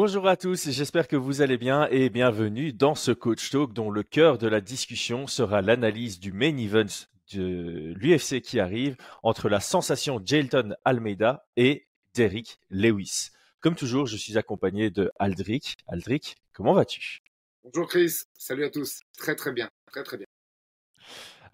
Bonjour à tous, j'espère que vous allez bien et bienvenue dans ce Coach Talk dont le cœur de la discussion sera l'analyse du main event de l'UFC qui arrive entre la sensation Jailton Almeida et Derrick Lewis. Comme toujours, je suis accompagné de Aldric. Aldric, comment vas-tu? Bonjour Chris, salut à tous. Très très bien, très très bien.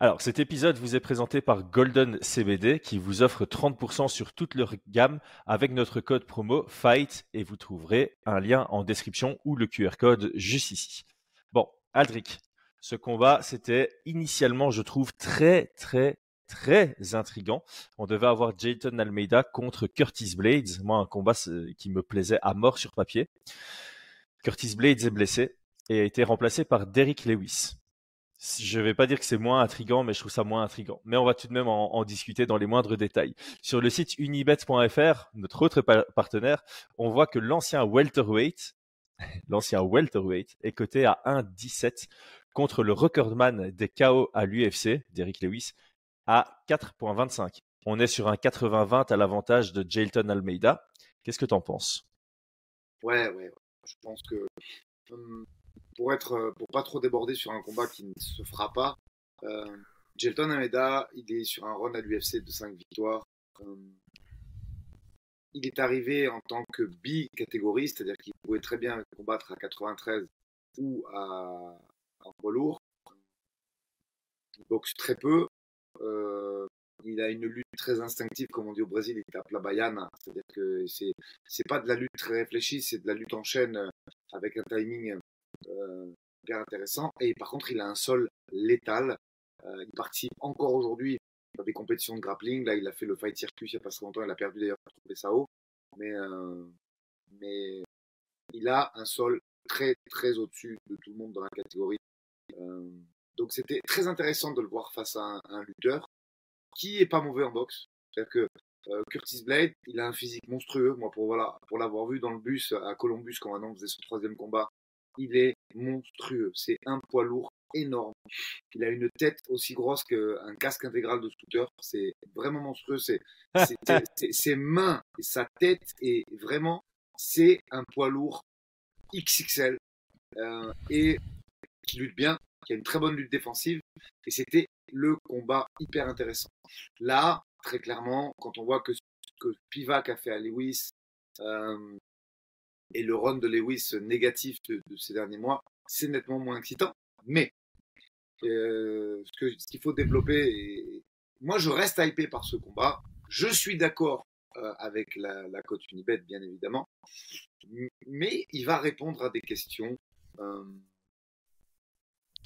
Alors, cet épisode vous est présenté par Golden CBD qui vous offre 30% sur toute leur gamme avec notre code promo FIGHT et vous trouverez un lien en description ou le QR code juste ici. Bon, Aldric, ce combat, c'était initialement, je trouve, très, très, très intrigant. On devait avoir Jayton Almeida contre Curtis Blades. Moi, un combat qui me plaisait à mort sur papier. Curtis Blades est blessé et a été remplacé par Derrick Lewis. Je ne vais pas dire que c'est moins intrigant, mais je trouve ça moins intrigant. Mais on va tout de même en, discuter dans les moindres détails. Sur le site unibet.fr, notre autre partenaire, on voit que l'ancien welterweight, l'ancien welterweight, est coté à 1,17 contre le recordman des KO à l'UFC, Derrick Lewis, à 4,25. On est sur un 80-20 à l'avantage de Jailton Almeida. Qu'est-ce que tu en penses Ouais, ouais. Je pense que hum, pour être euh, pour pas trop déborder sur un combat qui ne se fera pas. Euh, Jelton Ameda, il est sur un run à l'UFC de 5 victoires. Euh, il est arrivé en tant que bi-catégorie, c'est-à-dire qu'il pouvait très bien combattre à 93 ou à, en poids lourd. Il boxe très peu. Euh, il a une lutte très instinctive, comme on dit au Brésil, il tape la bayane. C'est-à-dire que c'est, c'est pas de la lutte très réfléchie, c'est de la lutte en chaîne avec un timing euh, bien intéressant. Et par contre, il a un sol létal. Euh, il participe encore aujourd'hui à des compétitions de grappling. Là, il a fait le Fight Circus il n'y a pas si longtemps. Il a perdu d'ailleurs ça haut. Mais, euh, mais il a un sol très, très au-dessus de tout le monde dans la catégorie. donc, c'était très intéressant de le voir face à un, lutteur qui est pas mauvais en boxe. C'est-à-dire que Curtis Blade, il a un physique monstrueux. Moi, pour voilà, pour l'avoir vu dans le bus à Columbus quand on faisait son troisième combat, il est monstrueux. C'est un poids lourd énorme. Il a une tête aussi grosse qu'un casque intégral de scooter. C'est vraiment monstrueux. C'est ses mains et sa tête et vraiment c'est un poids lourd XXL euh, et qui lutte bien, qui a une très bonne lutte défensive. Et c'était le combat hyper intéressant. Là, très clairement, quand on voit que ce que Pivac a fait à Lewis, euh, et le run de Lewis négatif de, ces derniers mois, c'est nettement moins excitant. Mais euh, ce qu'il faut développer, moi je reste hypé par ce combat. Je suis d'accord euh, avec la, la cote Unibet, bien évidemment, mais il va répondre à des questions euh,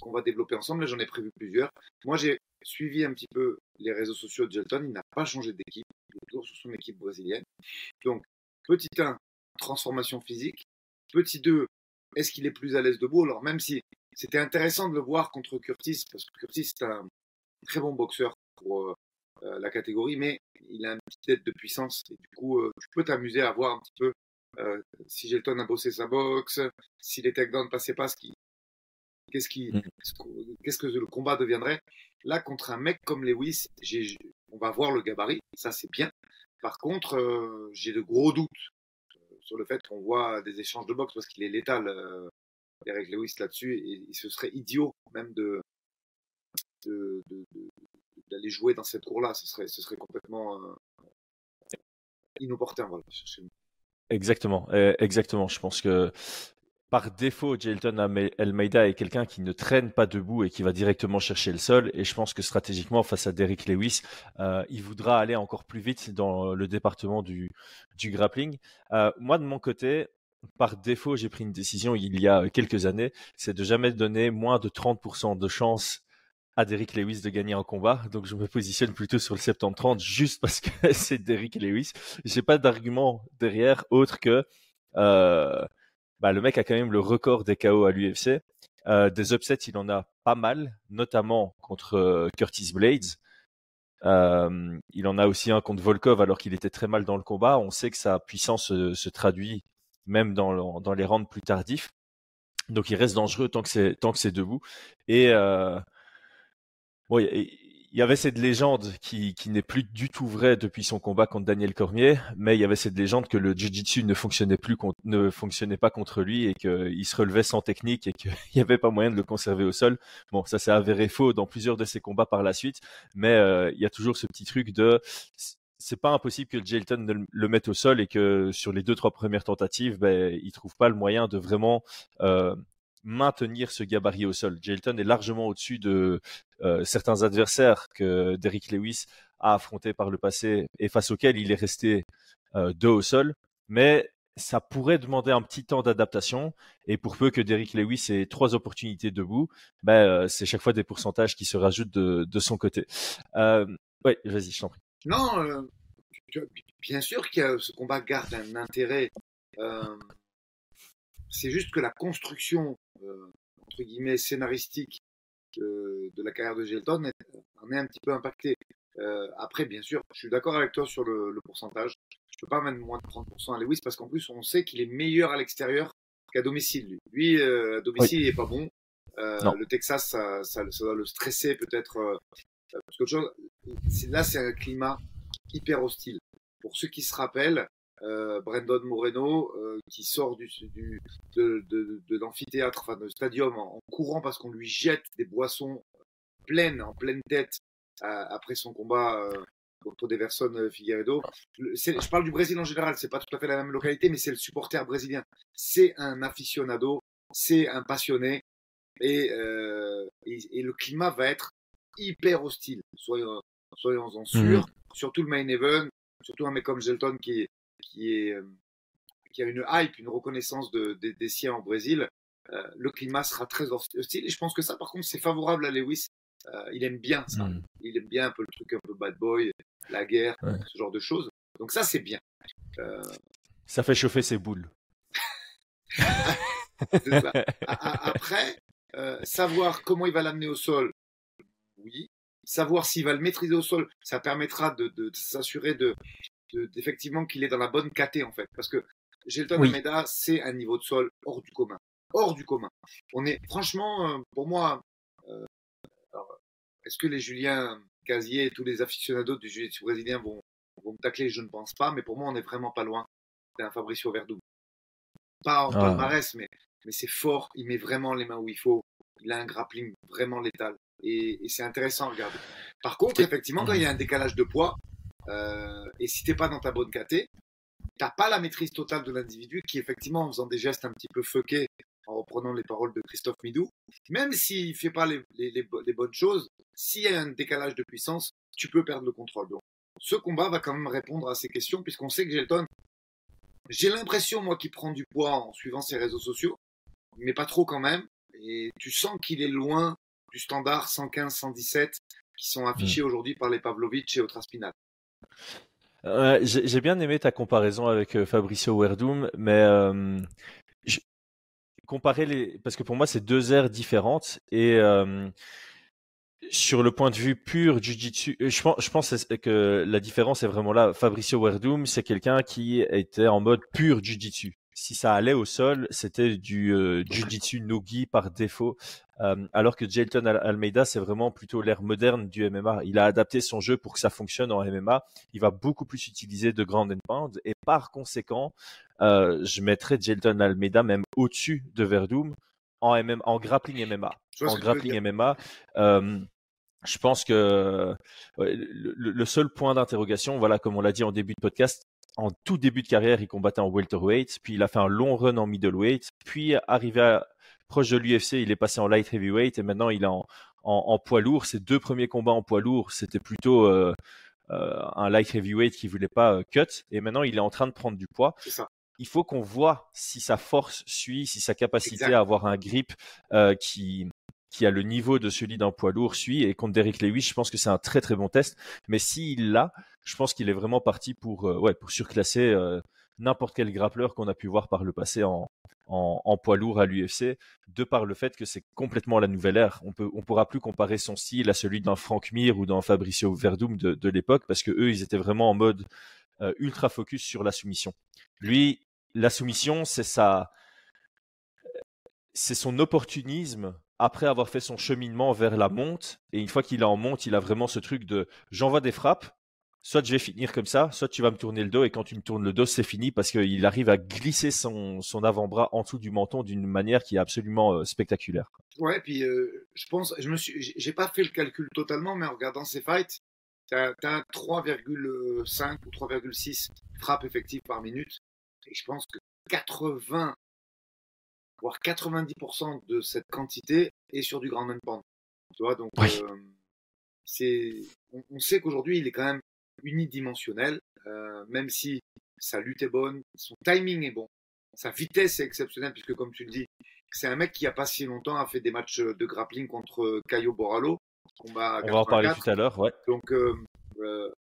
qu'on va développer ensemble. J'en ai prévu plusieurs. Moi, j'ai suivi un petit peu les réseaux sociaux de Gelton. Il n'a pas changé d'équipe. Il est toujours sur son équipe brésilienne. Donc, petit 1, transformation physique. Petit 2, est-ce qu'il est plus à l'aise debout? Alors même si c'était intéressant de le voir contre Curtis, parce que Curtis est un très bon boxeur pour euh, euh, la catégorie, mais il a une petite tête de puissance. Et du coup, euh, tu peux t'amuser à voir un petit peu si Gelton a bossé sa boxe, si les takedowns passaient pas, ce qui, qu'est-ce qui, mm. qu'est-ce que le combat deviendrait. Là, contre un mec comme Lewis, on va voir le gabarit, ça c'est bien. Par contre, j'ai de gros doutes sur le fait qu'on voit des échanges de boxe parce qu'il est létal, euh, Eric Lewis là-dessus, et, ce serait idiot même de, d'aller jouer dans cette cour-là. Ce serait, ce serait complètement euh, inopportun. Voilà, Exactement, eh, exactement. Je pense que par défaut, Jelton Almeida est quelqu'un qui ne traîne pas debout et qui va directement chercher le sol. Et je pense que stratégiquement, face à Derrick Lewis, euh, il voudra aller encore plus vite dans le département du, grappling. Euh, moi, de mon côté, par défaut, j'ai pris une décision il y a quelques années, c'est de jamais donner moins de 30% de chance à Derrick Lewis de gagner un combat. Donc je me positionne plutôt sur le 70-30 juste parce que c'est Derrick Lewis. J'ai pas d'argument derrière autre que euh, bah, le mec a quand même le record des KO à l'UFC. Euh, des upsets, il en a pas mal, notamment contre euh, Curtis Blades. Euh, il en a aussi un contre Volkov alors qu'il était très mal dans le combat. On sait que sa puissance se, traduit même dans, dans, les rounds plus tardifs. Donc il reste dangereux tant que c'est tant que c'est debout. Et bon, il y avait cette légende qui, qui n'est plus du tout vraie depuis son combat contre Daniel Cormier, mais il y avait cette légende que le jiu-jitsu ne fonctionnait plus, ne fonctionnait pas contre lui et qu'il se relevait sans technique et qu'il n'y avait pas moyen de le conserver au sol. Bon, ça s'est avéré faux dans plusieurs de ses combats par la suite, mais euh, il y a toujours ce petit truc de c'est pas impossible que Jelton le mette au sol et que sur les deux trois premières tentatives, ben, il trouve pas le moyen de vraiment euh, maintenir ce gabarit au sol. Jelton est largement au-dessus de euh, certains adversaires que Derrick Lewis a affrontés par le passé et face auxquels il est resté euh, deux au sol. Mais ça pourrait demander un petit temps d'adaptation. Et pour peu que Derrick Lewis ait trois opportunités debout, ben, euh, c'est chaque fois des pourcentages qui se rajoutent de, de son côté. Oui, vas-y, je t'en prie. Non, bien sûr que ce combat garde un intérêt. C'est juste que la construction, entre guillemets, scénaristique de, de, la carrière de Gelton en est un petit peu impactée. Euh, après, bien sûr, je suis d'accord avec toi sur le, le pourcentage. Je peux pas mettre moins de 30% à Lewis parce qu'en plus, on sait qu'il est meilleur à l'extérieur qu'à domicile. Lui, lui euh, à domicile, oui. il est pas bon. Euh, le Texas, ça, ça, ça, doit le stresser peut-être. Euh, parce chose, là, c'est un climat hyper hostile. Pour ceux qui se rappellent, euh, Brandon Moreno euh, qui sort du, du de, de, de l'amphithéâtre, enfin de stadium en, en courant parce qu'on lui jette des boissons pleines, en pleine tête euh, après son combat contre Deverson Figueiredo. Je parle du Brésil en général, c'est pas tout à fait la même localité, mais c'est le supporter brésilien. C'est un aficionado, c'est un passionné, et, et, et, le climat va être hyper hostile. Soyons, soyons-en sûrs. Mmh. Surtout le main event, surtout un mec comme Gelton qui, qui, est, qui a une hype, une reconnaissance de, de, des siens au Brésil. Euh, le climat sera très hostile. Et je pense que ça, par contre, c'est favorable à Lewis. Euh, il aime bien ça. Mmh. Il aime bien un peu le truc un peu bad boy, la guerre, ouais. ce genre de choses. Donc ça, c'est bien. Euh... Ça fait chauffer ses boules. ça. Après, euh, savoir comment il va l'amener au sol, oui. Savoir s'il va le maîtriser au sol, ça permettra de, de, de s'assurer de, effectivement qu'il est dans la bonne caté en fait. Parce que Gelton oui. Almeida, c'est un niveau de sol hors du commun. Hors du commun. On est, franchement, euh, pour moi, euh, est-ce que les Julien Casier et tous les aficionados du jiu-jitsu brésilien vont, vont me tacler? Je ne pense pas, mais pour moi, on est vraiment pas loin d'un Fabricio Verdum. Pas en ah. palmarès, mais, mais c'est fort. Il met vraiment les mains où il faut. Il a un grappling vraiment létal et, et c'est intéressant à regarder. Par contre, effectivement, quand il y a un décalage de poids, euh, et si t'es pas dans ta bonne caté, t'as pas la maîtrise totale de l'individu qui, effectivement, en faisant des gestes un petit peu fuckés, en reprenant les paroles de Christophe Midou, même s'il fait pas les, les, les, les bonnes choses, s'il y a un décalage de puissance, tu peux perdre le contrôle. Donc, ce combat va quand même répondre à ces questions, puisqu'on sait que Gelton, j'ai l'impression, moi, qu'il prend du poids en suivant ses réseaux sociaux, mais pas trop quand même. Et tu sens qu'il est loin du standard 115, 117 qui sont affichés mmh. aujourd'hui par les Pavlovitch et Otraspinal. J'ai bien aimé ta comparaison avec euh, Fabricio Werdum, mais euh, comparer les, parce que pour moi c'est deux aires différentes et euh, sur le point de vue pur jiu-jitsu, je pense, je pense que la différence est vraiment là. Fabricio Werdum, c'est quelqu'un qui était en mode pur jiu-jitsu si ça allait au sol, c'était du euh, jiu-jitsu no-gi par défaut. Euh, alors que Jelton Almeida, c'est vraiment plutôt l'ère moderne du MMA. Il a adapté son jeu pour que ça fonctionne en MMA. Il va beaucoup plus utiliser de ground and pound. Et par conséquent, euh, je mettrais Jelton Almeida même au-dessus de Verdum en, en grappling MMA. En grappling MMA. Euh, je pense que le, le seul point d'interrogation, voilà, comme on l'a dit en début de podcast, en tout début de carrière, il combattait en welterweight, puis il a fait un long run en middleweight, puis arrivé à, proche de l'UFC, il est passé en light heavyweight et maintenant il est en, en, en poids lourd. Ses deux premiers combats en poids lourd, c'était plutôt euh, euh, un light heavyweight qui voulait pas euh, cut, et maintenant il est en train de prendre du poids. Il faut qu'on voit si sa force suit, si sa capacité exact. à avoir un grip qui qui a le niveau de celui d'un poids lourd suit et contre Derrick Lewis, je pense que c'est un très très bon test. Mais s'il l'a, je pense qu'il est vraiment parti pour euh, ouais pour surclasser euh, n'importe quel grappleur qu'on a pu voir par le passé en, en, en poids lourd à l'UFC, de par le fait que c'est complètement la nouvelle ère. On peut on pourra plus comparer son style à celui d'un Frank Mir ou d'un Fabricio Verdum de, de l'époque parce que eux ils étaient vraiment en mode euh, ultra focus sur la soumission. Lui, la soumission, c'est sa c'est son opportunisme après avoir fait son cheminement vers la monte. Et une fois qu'il est en monte, il a vraiment ce truc de j'envoie des frappes, soit je vais finir comme ça, soit tu vas me tourner le dos et quand tu me tournes le dos, c'est fini parce qu'il arrive à glisser son, avant-bras en dessous du menton d'une manière qui est absolument euh, spectaculaire. Ouais, puis euh, je pense, je me suis, j'ai pas fait le calcul totalement, mais en regardant ses fights, tu as, 3,5 ou 3,6 frappes effectives par minute. Et je pense que 80, voire 90% de cette quantité est sur du grand and pound. Tu vois, donc euh, c'est, on, sait qu'aujourd'hui il est quand même unidimensionnel, euh, même si sa lutte est bonne, son timing est bon, sa vitesse est exceptionnelle puisque comme tu le dis, c'est un mec qui a pas si longtemps a fait des matchs de grappling contre Caio Borrallo. On va en parler tout à l'heure, ouais. Donc euh, euh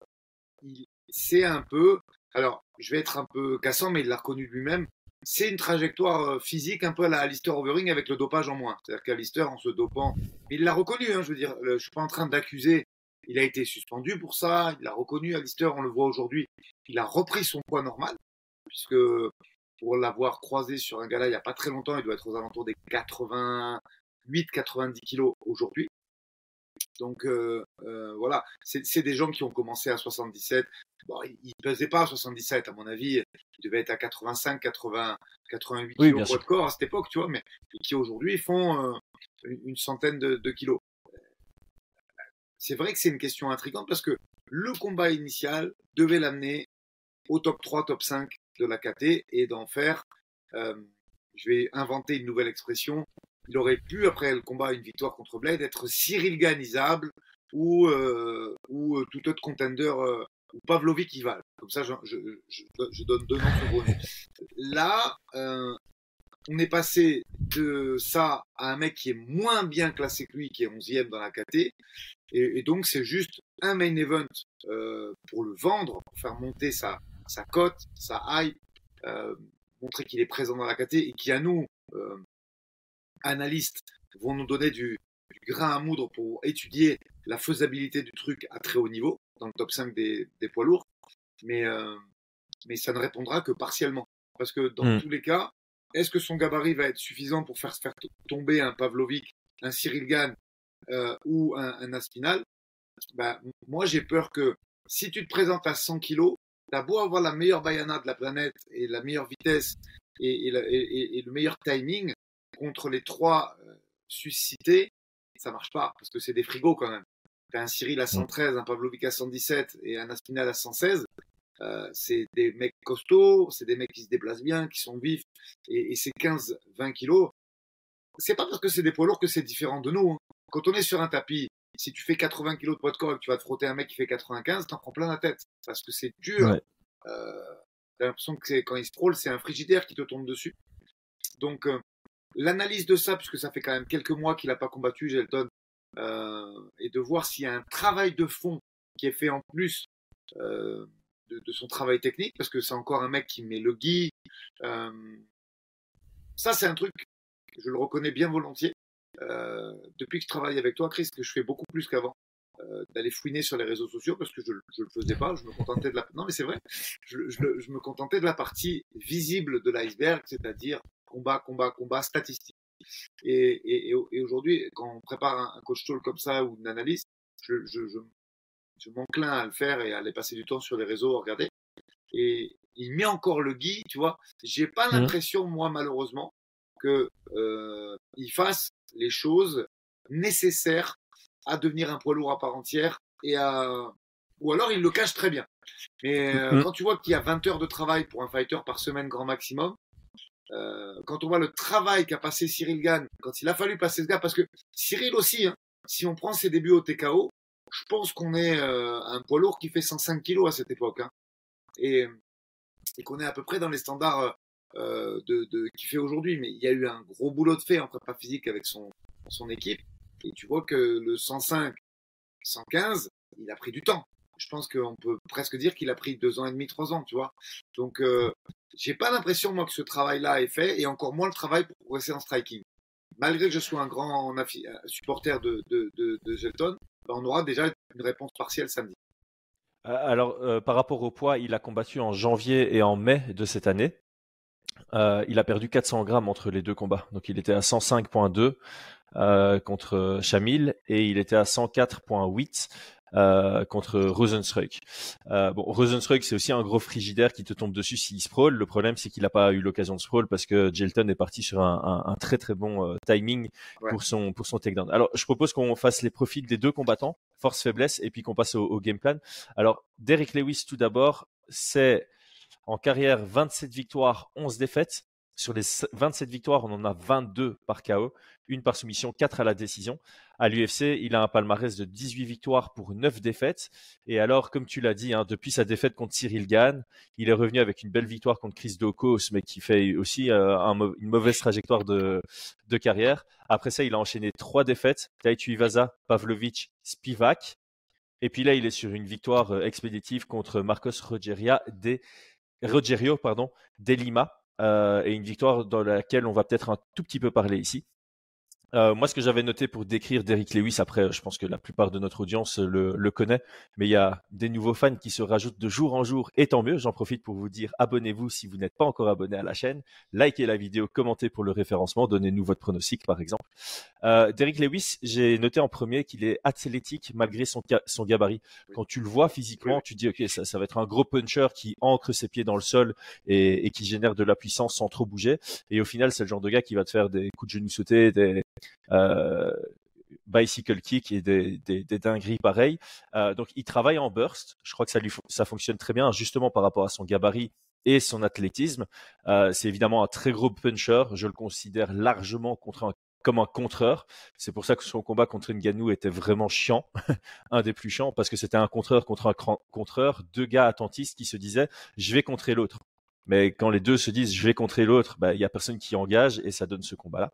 c'est un peu, alors je vais être un peu cassant, mais il l'a reconnu lui-même c'est une trajectoire euh, physique un peu à la Alistair Overing avec le dopage en moins. C'est-à-dire qu'Alistair, en se dopant, il l'a reconnu, hein, je veux dire, je suis pas en train d'accuser, il a été suspendu pour ça, il l'a reconnu, Alistair, on le voit aujourd'hui, il a repris son poids normal, puisque pour l'avoir croisé sur un gala il n'y a pas très longtemps, il doit être aux alentours des 88-90 kilos aujourd'hui. Donc euh, euh, voilà, c'est des gens qui ont commencé à 77. Bon, ils ne pesaient pas à 77, à mon avis. Ils devaient être à 85, 80, 88 kilos de corps à cette époque, tu vois, mais qui aujourd'hui font euh, une centaine de, de kilos. C'est vrai que c'est une question intrigante parce que le combat initial devait l'amener au top 3, top 5 de la KT et d'en faire, je vais inventer une nouvelle expression, il aurait pu, après le combat, une victoire contre Blade, être Cyril Ganizable ou, euh, ou euh, tout autre contender, euh, ou Pavlovic Ival. Comme ça, je, je, je, donne deux noms Là, on est passé de ça à un mec qui est moins bien classé que lui, qui est 11e dans la KT. Et, et donc, c'est juste un main event pour le vendre, pour faire monter sa, sa cote, sa hype, montrer qu'il est présent dans la KT et qui, à nous, analystes vont nous donner du, grain à moudre pour étudier la faisabilité du truc à très haut niveau, dans le top 5 des, poids lourds, mais, euh, mais ça ne répondra que partiellement. Parce que dans hmm. tous les cas, est-ce que son gabarit va être suffisant pour faire, faire tomber un Pavlovic, un Cyril Gann euh, ou un, Aspinal bah, Moi, j'ai peur que si tu te présentes à 100 kg, t'as beau avoir la meilleure bayana de la planète et la meilleure vitesse et, et le meilleur timing, contre les trois euh, suscités, ça marche pas, parce que c'est des frigos quand même. T'as un Cyril à 113, un Pavlovic à 117 et un Aspinal à 116. Euh, c'est des mecs costauds, c'est des mecs qui se déplacent bien, qui sont vifs, et, c'est 15-20 kilos. C'est pas parce que c'est des poids lourds que c'est différent de nous. Hein. Quand on est sur un tapis, si tu fais 80 kilos de poids de corps et que tu vas te frotter un mec qui fait 95, t'en prends plein la tête. Parce que c'est dur. Euh, t'as l'impression que quand il se frôle, c'est un frigidaire qui te tombe dessus. Donc, euh, l'analyse de ça, puisque ça fait quand même quelques mois qu'il n'a pas combattu, Gelton, euh, et de voir s'il y a un travail de fond qui est fait en plus euh, de, son travail technique, parce que c'est encore un mec qui met le gui. Euh, ça, c'est un truc, je le reconnais bien volontiers. depuis que je travaille avec toi, Chris, que je fais beaucoup plus qu'avant. d'aller fouiner sur les réseaux sociaux parce que je ne le faisais pas, je me contentais de la non mais c'est vrai, je, je, me contentais de la partie visible de l'iceberg, c'est-à-dire combat, combat, combat, statistique. Et, et, aujourd'hui, quand on prépare un, coach talk comme ça ou une analyse, je, je, je, m'enclin à le faire et à aller passer du temps sur les réseaux à regarder. Et il met encore le guide, tu vois. J'ai pas mmh. l'impression, moi, malheureusement, que euh, il fasse les choses nécessaires à devenir un poids lourd à part entière et à ou alors il le cache très bien. Mais euh, mmh. quand tu vois qu'il y a 20 heures de travail pour un fighter par semaine grand maximum, euh, quand on voit le travail qu'a passé Cyril Gann, quand il a fallu passer ce gars, parce que Cyril aussi, hein, si on prend ses débuts au TKO, je pense qu'on est euh, un poids lourd qui fait 105 kilos à cette époque, hein, et, et qu'on est à peu près dans les standards euh, de, de qu'il fait aujourd'hui. Mais il y a eu un gros boulot de fait en prépa physique avec son, son équipe, et tu vois que le 105, 115, il a pris du temps je pense qu'on peut presque dire qu'il a pris deux ans et demi, trois ans, tu vois. Donc, euh, j'ai pas l'impression, moi, que ce travail-là est fait, et encore moins le travail pour progresser en striking. Malgré que je sois un grand euh, supporter de, de, de, ben, on aura déjà une réponse partielle samedi. Euh, alors, par rapport au poids, il a combattu en janvier et en mai de cette année. il a perdu 400 grammes entre les deux combats. Donc il était à 105.2 contre Shamil et il était à 104.8 euh, contre Rosenstruck. Euh, bon, Rosenstruck, c'est aussi un gros frigidaire qui te tombe dessus s'il sprawl. Le problème, c'est qu'il n'a pas eu l'occasion de sprawl parce que Jelton est parti sur un, un, un très très bon euh, timing pour son pour son takedown. Alors, je propose qu'on fasse les profils des deux combattants, force faiblesse, et puis qu'on passe au, au game plan. Alors, Derek Lewis, tout d'abord, c'est en carrière 27 victoires, 11 défaites. Sur les 27 victoires, on en a 22 par KO, une par soumission, 4 à la décision. À l'UFC, il a un palmarès de 18 victoires pour 9 défaites. Et alors, comme tu l'as dit, hein, depuis sa défaite contre Cyril Gann, il est revenu avec une belle victoire contre Chris Dokos, mais qui fait aussi euh, une mauvaise trajectoire de, carrière. Après ça, il a enchaîné trois défaites, Taitu Ivaza, Pavlovic, Spivak. Et puis là, il est sur une victoire euh, expéditive contre Marcos Rogeria Rogerio pardon, Lima. Euh, et une victoire dans laquelle on va peut-être un tout petit peu parler ici. Euh, moi, ce que j'avais noté pour décrire Derrick Lewis, après, je pense que la plupart de notre audience le, le connaît, mais il y a des nouveaux fans qui se rajoutent de jour en jour, et tant mieux. J'en profite pour vous dire abonnez-vous si vous n'êtes pas encore abonné à la chaîne, likez la vidéo, commentez pour le référencement, donnez-nous votre pronostic, par exemple. Euh, Derrick Lewis, j'ai noté en premier qu'il est athlétique malgré son, son gabarit. Quand tu le vois physiquement, tu dis ok, ça, ça va être un gros puncher qui ancre ses pieds dans le sol et, et qui génère de la puissance sans trop bouger. Et au final, c'est le genre de gars qui va te faire des coups de genoux sautés, des euh, bicycle kick et des, dingueries pareilles. Euh, donc il travaille en burst. Je crois que ça lui fonctionne très bien justement par rapport à son gabarit et son athlétisme. Euh, c'est évidemment un très gros puncher. Je le considère largement comme un contreur. C'est pour ça que son combat contre Ngannou était vraiment chiant, un des plus chiants, parce que c'était un contreur contre un contreur, deux gars attentistes qui se disaient je vais contrer l'autre. Mais quand les deux se disent je vais contrer l'autre, bah, il y a personne qui engage et ça donne ce combat-là.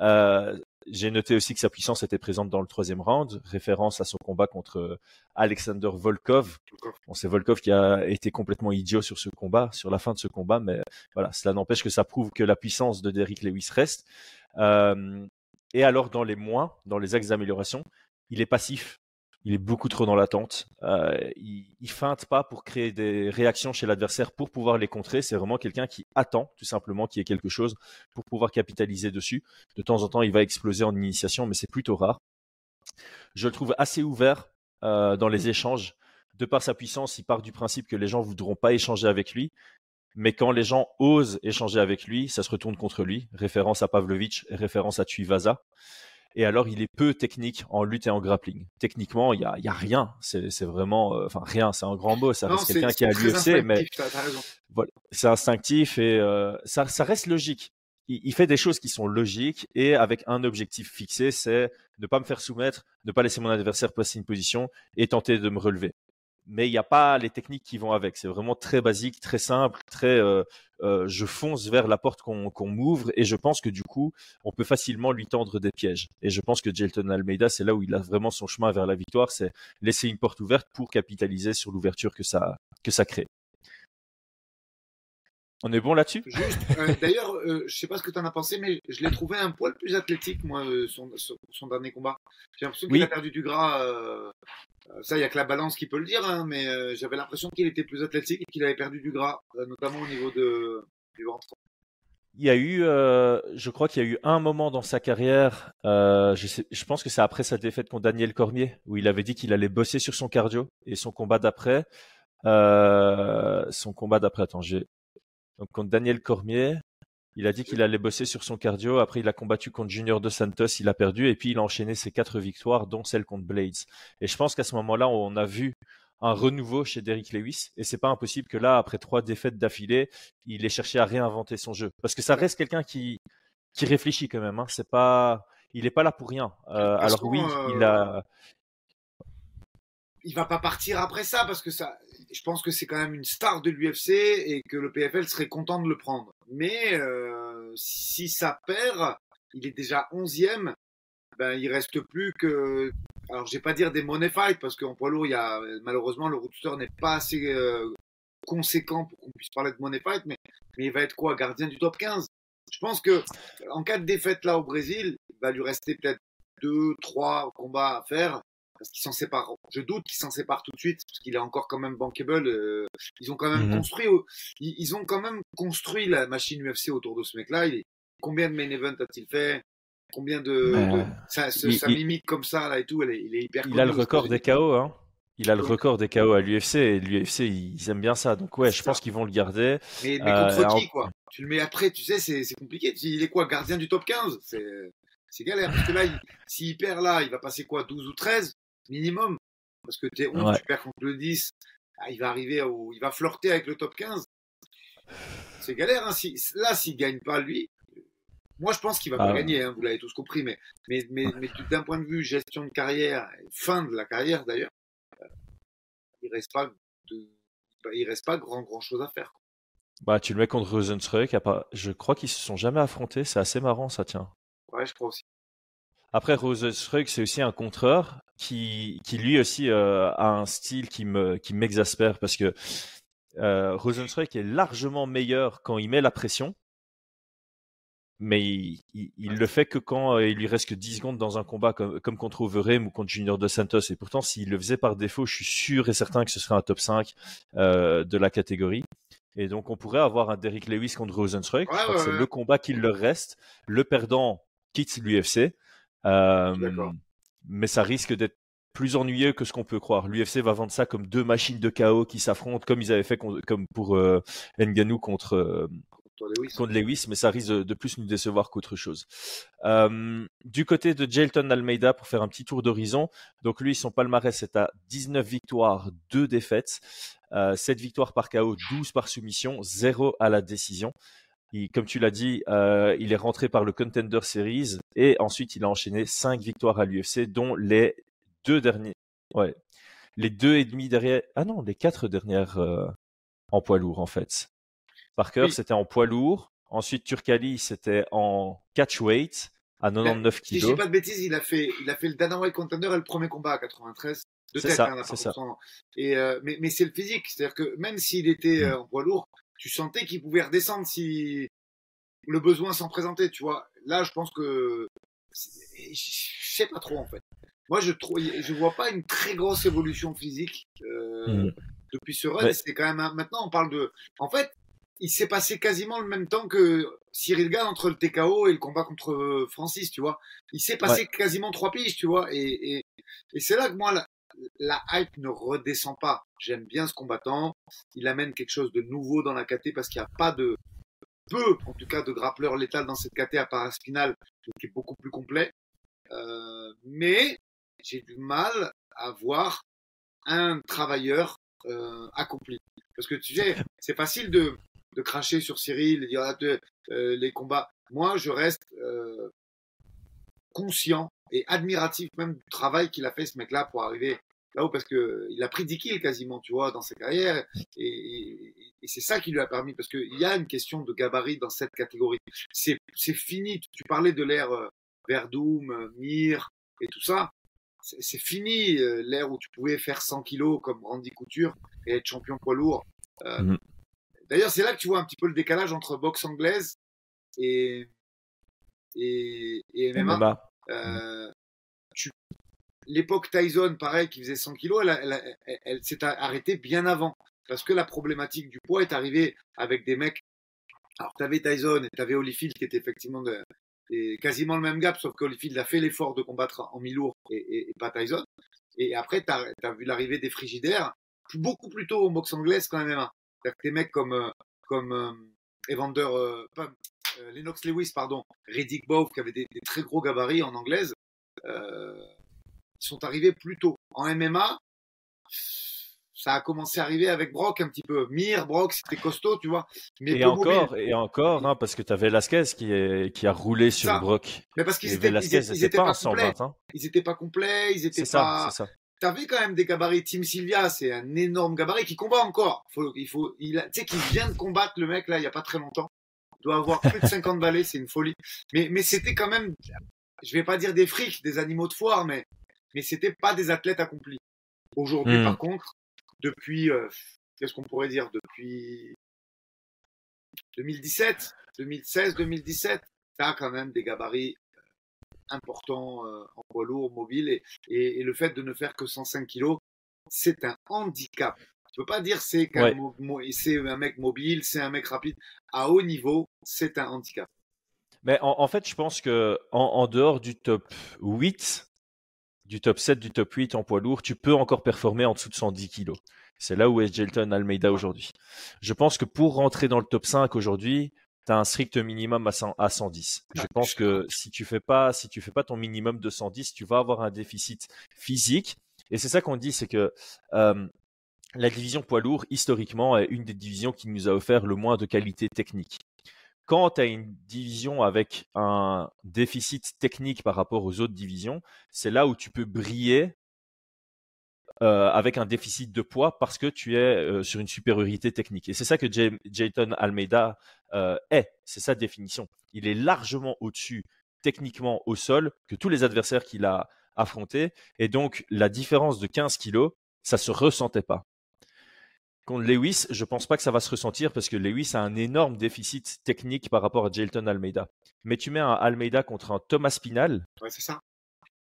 Euh, j'ai noté aussi que sa puissance était présente dans le troisième round, référence à son combat contre Alexander Volkov. On sait Volkov qui a été complètement idiot sur ce combat, sur la fin de ce combat, mais voilà, cela n'empêche que ça prouve que la puissance de Derrick Lewis reste. Euh, et alors dans les moins, dans les axes d'amélioration, il est passif il est beaucoup trop dans l'attente. Euh, il, il feinte pas pour créer des réactions chez l'adversaire pour pouvoir les contrer. C'est vraiment quelqu'un qui attend tout simplement qu'il y ait quelque chose pour pouvoir capitaliser dessus. De temps en temps, il va exploser en initiation, mais c'est plutôt rare. Je le trouve assez ouvert euh, dans les échanges. De par sa puissance, il part du principe que les gens voudront pas échanger avec lui. Mais quand les gens osent échanger avec lui, ça se retourne contre lui. Référence à Pavlovich, référence à Tuivasa. Et alors, il est peu technique en lutte et en grappling. Techniquement, il y a, y a rien. C'est vraiment, euh, enfin rien. C'est un grand mot. Ça reste quelqu'un qui a l'UFC, mais voilà, c'est instinctif et euh, ça, ça reste logique. Il, il, fait des choses qui sont logiques et avec un objectif fixé, c'est ne pas me faire soumettre, ne pas laisser mon adversaire passer une position et tenter de me relever mais il n'y a pas les techniques qui vont avec. C'est vraiment très basique, très simple, très. Euh, euh, je fonce vers la porte qu'on qu'on m'ouvre et je pense que du coup, on peut facilement lui tendre des pièges. Et je pense que Jelton Almeida, c'est là où il a vraiment son chemin vers la victoire, c'est laisser une porte ouverte pour capitaliser sur l'ouverture que ça que ça crée. On est bon là-dessus? Juste. Euh, D'ailleurs, euh, je sais pas ce que tu en as pensé, mais je l'ai trouvé un poil plus athlétique, moi, euh, son, son, son dernier combat. J'ai l'impression qu'il Oui. a perdu du gras. euh, ça, il y a que la balance qui peut le dire, hein, mais j'avais l'impression qu'il était plus athlétique et qu'il avait perdu du gras, notamment au niveau de, du ventre. Il y a eu, je crois qu'il y a eu un moment dans sa carrière, je, sais, je pense que c'est après sa défaite contre Daniel Cormier, où il avait dit qu'il allait bosser sur son cardio et son combat d'après. Euh, son combat d'après, attends, j'ai donc contre Daniel Cormier, il a dit qu'il allait bosser sur son cardio. Après, il a combattu contre Junior Dos Santos, il a perdu et puis il a enchaîné ses quatre victoires, dont celle contre Blades. Et je pense qu'à ce moment-là, on a vu un renouveau chez Derrick Lewis et c'est pas impossible que là, après trois défaites d'affilée, il ait cherché à réinventer son jeu parce que ça reste quelqu'un qui qui réfléchit quand même. Hein. C'est pas, il est pas là pour rien. Euh, alors oui, euh, il a, il va pas partir après ça parce que ça, je pense que c'est quand même une star de l'UFC et que le PFL serait content de le prendre. Mais euh, si ça perd, il est déjà 11e. Ben, il reste plus que, alors je vais pas dire des money fights parce qu'en poids lourd, il y a malheureusement le roadster n'est pas assez euh, conséquent pour qu'on puisse parler de money fight, mais, mais il va être quoi, gardien du top 15 Je pense que en cas de défaite là au Brésil, il va lui rester peut-être deux, trois combats à faire parce qu'ils s'en séparent. Je doute qu'ils s'en séparent tout de suite parce qu'il est encore quand même bankable. Euh, ils ont quand même Mhm. construit, ils, ont quand même construit la machine UFC autour de ce mec-là. Combien de main events a-t-il fait? Combien de, de- sa, ce- il- sa il- mimique comme ça là et tout, elle est- il est hyper. Il a le record des. KO, hein. Il a le record des KO à l'UFC et l'UFC ils aiment bien ça. Donc ouais, je pense ça. qu'ils vont le garder. Mais, mais Euh, contre en- qui quoi? Tu le mets après, tu sais, c'est compliqué. Il est quoi, gardien du top 15 C'est galère parce que là, il- s'il perd là, il va passer quoi, 12 ou 13 minimum Parce que t'es 11, Ouais. tu perds contre le 10, ah, il va arriver au, il va flirter avec le top 15. C'est galère. Hein. Si, là, s'il gagne pas lui, moi je pense qu'il va Ah pas ouais. gagner. Hein, vous l'avez tous compris, mais mais mais, mais d'un point de vue gestion de carrière, fin de la carrière d'ailleurs, euh, il reste pas de, il reste pas grand grand chose à faire. Bah, tu le mets contre Rosenstruck. Je crois qu'ils se sont jamais affrontés. C'est assez marrant, ça tient. Ouais, je crois aussi. Après, Rosenstruck, c'est aussi un contreur qui, qui lui aussi euh, a un style qui me, qui m'exaspère parce que euh, Rosenstruck est largement meilleur quand il met la pression, mais il, il, il le fait que quand euh, il lui reste que 10 secondes dans un combat comme, comme contre Overeem ou contre Junior Dos Santos. Et pourtant, s'il le faisait par défaut, je suis sûr et certain que ce serait un top 5 euh, de la catégorie. Et donc, on pourrait avoir un Derrick Lewis contre Rosenstruck. Ouais, ouais, c'est le combat qu'il leur reste. Le perdant quitte l'UFC. Euh. Mais ça risque d'être plus ennuyeux que ce qu'on peut croire. L'UFC va vendre ça comme deux machines de chaos qui s'affrontent, comme ils avaient fait comme pour euh, Ngannou contre, euh, Lewis. contre Lewis, mais ça risque de, de plus nous décevoir qu'autre chose. Euh, du côté de Jelton Almeida, pour faire un petit tour d'horizon, donc lui, son palmarès est à 19 victoires, 2 défaites, euh, 7 victoires par KO, 12 par soumission, 0 à la décision. Il, comme tu l'as dit, euh, il est rentré par le Contender Series et ensuite il a enchaîné 5 victoires à l'UFC, dont les deux derniers, ouais, les deux et demi derrière, ah non, les quatre dernières euh, en poids lourd en fait. Parker, Oui. c'était en poids lourd. Ensuite, Turkali, c'était en catchweight à 99 Si je dis kilos. pas de bêtises, il a fait, il a fait le Dana White Contender et le premier combat à 93. De tête, ça, hein, ça. Et, euh, mais mais c'est le physique. C'est-à-dire que même s'il était Mm. en poids lourd, tu sentais qu'il pouvait redescendre si le besoin s'en présentait, tu vois. Là, je pense que. Je sais pas trop, en fait. Moi, je trouve, je vois pas une très grosse évolution physique euh, Mm. depuis ce run. Ouais. C'est quand même. un- Maintenant, on parle de. En fait, il s'est passé quasiment le même temps que Cyril Gann entre le TKO et le combat contre euh, Francis, tu vois. Il s'est passé quasiment trois piges, tu vois. Et, et, et c'est là que moi, la, la hype ne redescend pas. J'aime bien ce combattant. Il amène quelque chose de nouveau dans la KT parce qu'il n'y a pas de peu, en tout cas, de grappleur létal dans cette KT à part Aspinal, qui est beaucoup plus complet. Euh, mais j'ai du mal à voir un travailleur euh, accompli. Parce que tu sais, c'est facile de, de cracher sur Cyril et dire ah, de- euh, les combats. Moi, je reste euh, conscient et admiratif même du travail qu'il a fait ce mec-là pour arriver là-haut parce que il a pris 10 kills quasiment, tu vois, dans sa carrière et, et- et c'est ça qui lui a permis parce qu'il y a une question de gabarit dans cette catégorie. C'est c'est fini. Tu parlais de l'ère euh, Verdum, euh, Mir et tout ça. C'est fini euh, l'ère où tu pouvais faire 100 kilos comme Randy Couture et être champion poids lourd. Euh, Mhm. D'ailleurs, c'est là que tu vois un petit peu le décalage entre boxe anglaise et et, et MMA. Euh, L'époque Tyson, pareil, qui faisait 100 kilos, elle, s'est arrêtée bien avant. Parce que la problématique du poids est arrivée avec des mecs. Alors, tu avais Tyson et tu avais Holyfield qui était effectivement de- et quasiment le même gap, sauf qu'Holyfield a fait l'effort de combattre en mi-lourd et, pas Tyson. Et après, tu as, vu l'arrivée des frigidaires beaucoup plus tôt en boxe anglaise qu'en MMA. C'est-à-dire que des mecs comme, euh, comme euh, Evander, euh, pas, euh, Lennox Lewis, pardon, Riddick Bowe, qui avait des, des très gros gabarits en anglaise, euh, sont arrivés plus tôt. En MMA, ça a commencé à arriver avec Brock un petit peu. Mir, Brock, c'était costaud, tu vois. Mais Et encore, mobile. et encore, hein, parce que tu avais Velasquez qui, est, qui a roulé sur Ça. Brock. Mais parce qu'ils étaient, Velasquez, étaient- ils c'était étaient pas pas, complets. 120. Hein. Ils étaient pas complets, ils étaient C'est ça, pas. c'est ça. T'avais quand même des gabarits. Tim Sylvia, c'est un énorme gabarit qui combat encore. Faut, il faut, il tu sais qu'il vient de combattre le mec là, il y a pas très longtemps. Il doit avoir plus de 50 balais, c'est une folie. Mais, mais c'était quand même, je vais pas dire des frics, des animaux de foire, mais, mais c'était pas des athlètes accomplis. Aujourd'hui, Hmm. par contre, depuis, euh, qu'est-ce qu'on pourrait dire, depuis 2017, 2016, 2017, t'as quand même des gabarits important en poids lourd, mobile, et, et, le fait de ne faire que 105 kilos, c'est un handicap. Tu peux pas dire c'est c'est un mec mobile, c'est un mec rapide. À haut niveau, c'est un handicap. Mais en, fait, je pense que en, dehors du top 8, du top 7, du top 8 en poids lourd, tu peux encore performer en dessous de 110 kilos. C'est là où est Jelton Almeida aujourd'hui. Je pense que pour rentrer dans le top 5 aujourd'hui, tu as un strict minimum à, 100, à 110. Je pense que si tu fais pas, si tu fais pas ton minimum de 110, tu vas avoir un déficit physique. Et c'est ça qu'on dit, c'est que euh, la division poids lourd, historiquement, est une des divisions qui nous a offert le moins de qualité technique quand tu as une division avec un déficit technique par rapport aux autres divisions, c'est là où tu peux briller euh, avec un déficit de poids parce que tu es euh, sur une supériorité technique. Et c'est ça que Jayton Almeida euh, est, c'est sa définition. Il est largement au-dessus techniquement au sol que tous les adversaires qu'il a affrontés. Et donc la différence de 15 kilos, ça se ressentait pas. Contre Lewis, je pense pas que ça va se ressentir parce que Lewis a un énorme déficit technique par rapport à Jelton Almeida. Mais tu mets un Almeida contre un Thomas Pinal. c'est ça.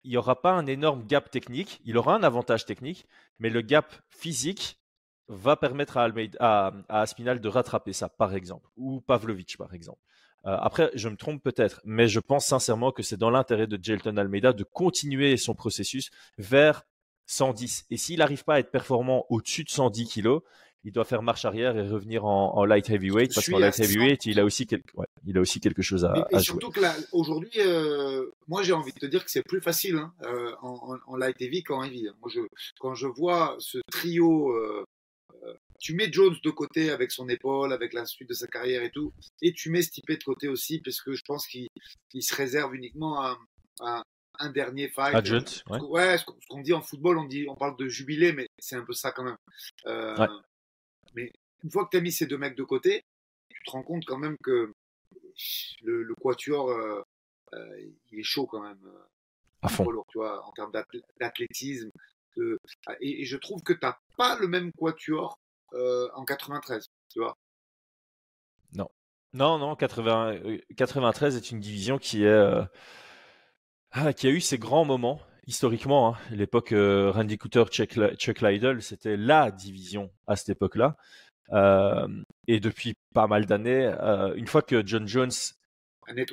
Il n'y aura pas un énorme gap technique. Il aura un avantage technique, mais le gap physique va permettre à, Almeida, à, Spinal de rattraper ça, par exemple, ou Pavlovic, par exemple. Euh, après, je me trompe peut-être, mais je pense sincèrement que c'est dans l'intérêt de Jelton Almeida de continuer son processus vers 110. Et s'il n'arrive pas à être performant au-dessus de 110 kilos, il doit faire marche arrière et revenir en, light heavyweight parce qu'en light heavyweight, il a aussi quelque, il a aussi quelque chose à, et, et surtout que aujourd'hui, euh, moi j'ai envie de te dire que c'est plus facile hein, euh, en, light heavy qu'en heavy. Moi, je, quand je vois ce trio, euh, tu mets Jones de côté avec son épaule, avec la suite de sa carrière et tout, et tu mets Stipe de côté aussi parce que je pense qu'il se réserve uniquement à, un dernier fight. Adjunct, ouais. ouais. ce qu'on dit en football, on dit, on parle de jubilé, mais c'est un peu ça quand même. Euh, mais une fois que tu as mis ces deux mecs de côté, tu te rends compte quand même que le, le quatuor, euh, euh, il est chaud quand même. Euh, à fond. tu vois, en termes d'athlétisme. Et, je trouve que tu n'as pas le même quatuor en 93, tu vois. Non. Non, non, 80, 93 est une division qui est. Ah, qui a eu ses grands moments historiquement, hein, l'époque euh, Randy Cooter, Chuck, Chuck Liddell, c'était la division à cette époque-là. Euh, et depuis pas mal d'années, euh, une fois que John Jones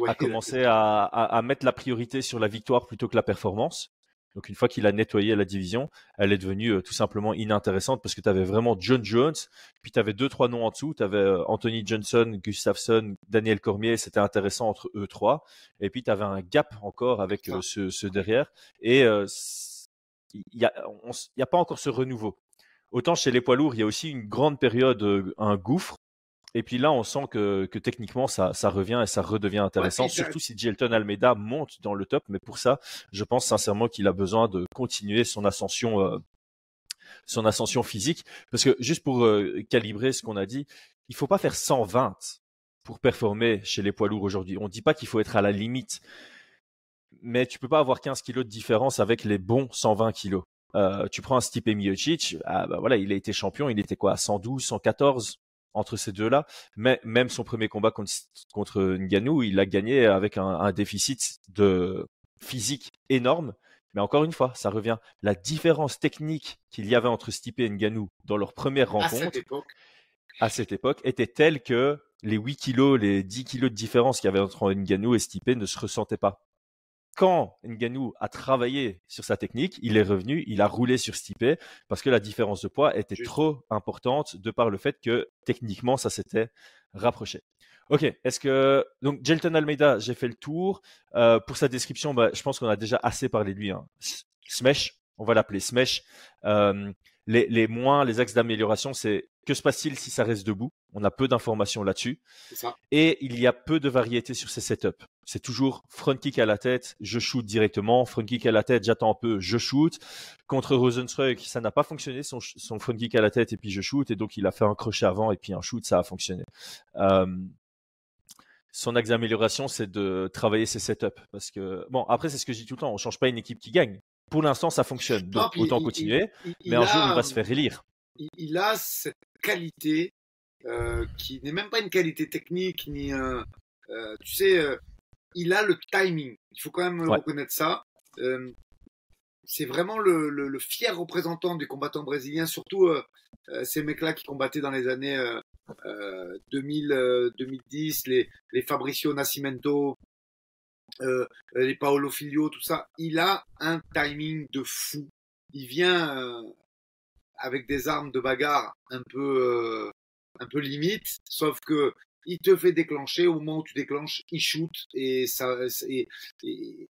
a commencé à, à, mettre la priorité sur la victoire plutôt que la performance, donc une fois qu'il a nettoyé la division, elle est devenue euh, tout simplement inintéressante parce que tu avais vraiment John Jones, puis tu avais deux trois noms en dessous, tu avais euh, Anthony Johnson, Gustafsson, Daniel Cormier, c'était intéressant entre eux trois, et puis tu avais un gap encore avec euh, ce, derrière, et il n'y a, a pas encore ce renouveau. Autant chez les poids lourds, il y a aussi une grande période, un gouffre, et puis là, on sent que, techniquement, ça, revient et ça redevient intéressant, surtout si Jelton Almeida monte dans le top. Mais pour ça, je pense sincèrement qu'il a besoin de continuer son ascension, euh, son ascension physique. Parce que juste pour euh, calibrer ce qu'on a dit, il faut pas faire 120 pour performer chez les poids lourds aujourd'hui. On ne dit pas qu'il faut être à la limite, mais tu peux pas avoir 15 kilos de différence avec les bons 120 kilos. Euh, tu prends un Stipe Miocic, ah bah voilà, il a été champion, il était quoi, à 112, 114 entre ces deux-là. Mais même son premier combat contre, contre Ngannou, il a gagné avec un, déficit de physique énorme. Mais encore une fois, ça revient. La différence technique qu'il y avait entre Stipe et Ngannou dans leur première rencontre à cette époque, était telle que les 8 kilos, les 10 kilos de différence qu'il y avait entre Ngannou et Stipe ne se ressentaient pas quand Ngannou a travaillé sur sa technique, il est revenu, il a roulé sur Stipe parce que la différence de poids était trop importante de par le fait que techniquement ça s'était rapproché. Ok, est-ce que donc Jelton Almeida, j'ai fait le tour euh, pour sa description. Bah, je pense qu'on a déjà assez parlé de lui. Hein. Smash, on va l'appeler Smash. Euh, les, les moins, les axes d'amélioration, c'est que se passe-t-il si ça reste debout? On a peu d'informations là-dessus. Et il y a peu de variété sur ces setups. C'est toujours front kick à la tête, je shoot directement. Front kick à la tête, j'attends un peu, je shoot. Contre Rosenstruck, ça n'a pas fonctionné, son, son, front kick à la tête et puis je shoot. Et donc il a fait un crochet avant et puis un shoot, ça a fonctionné. Euh, son axe d'amélioration, c'est de travailler ses setups. Parce que, bon, après, c'est ce que je dis tout le temps, on change pas une équipe qui gagne. Pour l'instant, ça fonctionne. Donc, autant continuer. mais un jour, il va se faire élire. il a cette qualité euh, qui n'est même pas une qualité technique, ni euh, tu sais, il a le timing. Il faut quand même reconnaître ça. Euh, c'est vraiment le, le, fier représentant du combattant brésilien, surtout euh, euh, ces mecs-là qui combattaient dans les années 2000, 2010, les, les Fabricio Nascimento, les Paolo Filio, tout ça. Il a un timing de fou. Il vient avec des armes de bagarre un peu, un peu limite, sauf que il te fait déclencher. Au moment où tu déclenches, il shoot et ça et, et,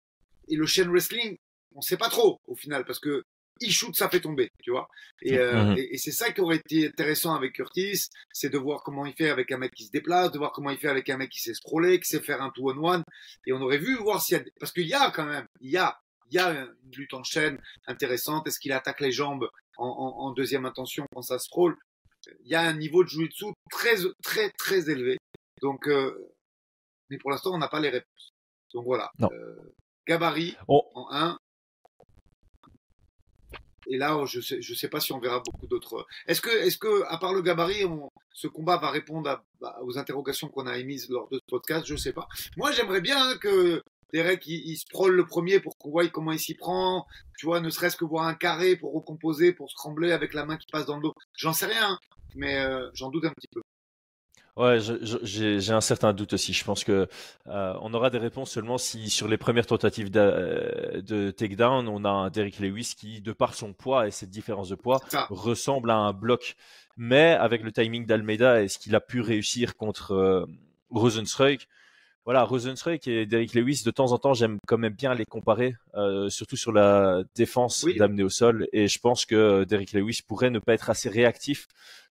et le chain wrestling, on sait pas trop au final parce que il shoot, ça fait tomber, tu vois. Et, euh, mhm. et, c'est ça qui aurait été intéressant avec Curtis, c'est de voir comment il fait avec un mec qui se déplace, de voir comment il fait avec un mec qui sait scroller, qui sait faire un two on one. Et on aurait vu voir s'il y a, parce qu'il y a quand même, il y a, il y a une lutte en chaîne intéressante. Est-ce qu'il attaque les jambes en, en, en, deuxième intention quand ça scroll Il y a un niveau de jiu-jitsu très, très, très élevé. Donc, euh, mais pour l'instant, on n'a pas les réponses. Donc voilà. Euh, gabarit en 1, et là, je sais, je sais pas si on verra beaucoup d'autres. Est-ce que, est-ce que, à part le gabarit, ce combat va répondre bah, aux interrogations qu'on a émises lors de ce podcast? Je sais pas. Moi, j'aimerais bien que Derek il, se prole le premier pour qu'on voie comment il s'y prend. Tu vois, ne serait-ce que voir un carré pour recomposer, pour se trembler avec la main qui passe dans le dos. J'en sais rien, mais euh, j'en doute un petit peu. Ouais, j'ai un certain doute aussi. Je pense que euh, on aura des réponses seulement si sur les premières tentatives de, euh, de takedown, on a un Derrick Lewis qui, de par son poids et cette différence de poids, ressemble à un bloc. Mais avec le timing d'Almeida et ce qu'il a pu réussir contre euh, Rosenstruik, voilà, Rosenstruik et Derrick Lewis, de temps en temps, j'aime quand même bien les comparer, euh, surtout sur la défense d'amener au sol. Et je pense que Derrick Lewis pourrait ne pas être assez réactif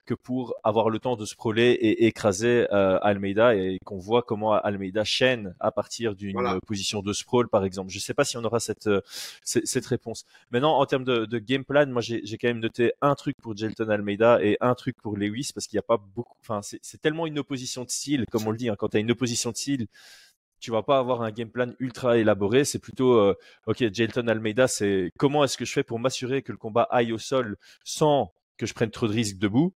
que pour avoir le temps de se proler et écraser euh, Almeida et qu'on voit comment Almeida chaîne à partir d'une position de sprawl par exemple. Je ne sais pas si on aura cette, euh, cette, réponse. Maintenant, en termes de, de game plan, moi j'ai quand même noté un truc pour Jelton Almeida et un truc pour Lewis parce qu'il n'y a pas beaucoup. Enfin, c'est tellement une opposition de style, comme on le dit. Hein, quand tu as une opposition de style, tu vas pas avoir un game plan ultra élaboré. C'est plutôt, euh, ok, Jelton Almeida, c'est comment est-ce que je fais pour m'assurer que le combat aille au sol sans que je prenne trop de risques debout?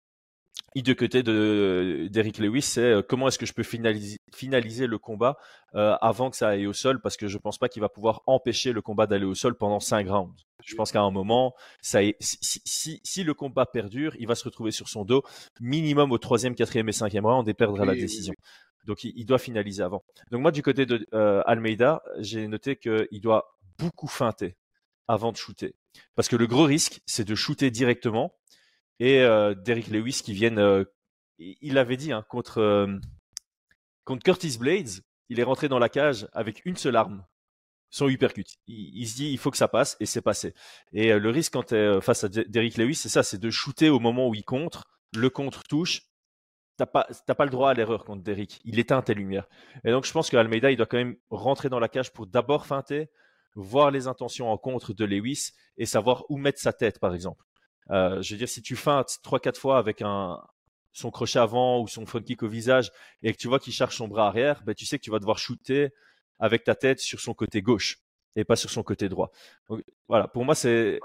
Et de côté de d'Eric Lewis, c'est euh, comment est-ce que je peux finaliser, finaliser le combat euh, avant que ça aille au sol, parce que je pense pas qu'il va pouvoir empêcher le combat d'aller au sol pendant cinq rounds. Je pense qu'à un moment, ça, si, si, si, le combat perdure, il va se retrouver sur son dos, minimum au troisième, quatrième et cinquième round, et perdre la décision. Donc, il, doit finaliser avant. Donc, moi, du côté de euh, Almeida, j'ai noté qu'il doit beaucoup feinter avant de shooter. Parce que le gros risque, c'est de shooter directement et euh, Derrick Lewis qui viennent. Euh, il avait dit hein, contre euh, contre Curtis Blades, il est rentré dans la cage avec une seule arme, son uppercut. Il, se dit il faut que ça passe et c'est passé. Et le risque quand tu face à Derrick Lewis, c'est ça, c'est de shooter au moment où il contre, le contre touche. T'as pas, pas le droit à l'erreur contre Derrick. Il éteint tes lumières. Et donc je pense que Almeida, il doit quand même rentrer dans la cage pour d'abord feinter, voir les intentions en contre de Lewis et savoir où mettre sa tête, par exemple. Euh, je veux dire, si tu feintes trois quatre fois avec un son crochet avant ou son front kick au visage et que tu vois qu'il cherche son bras arrière, ben tu sais que tu vas devoir shooter avec ta tête sur son côté gauche et pas sur son côté droit. Donc, voilà, pour moi c'est.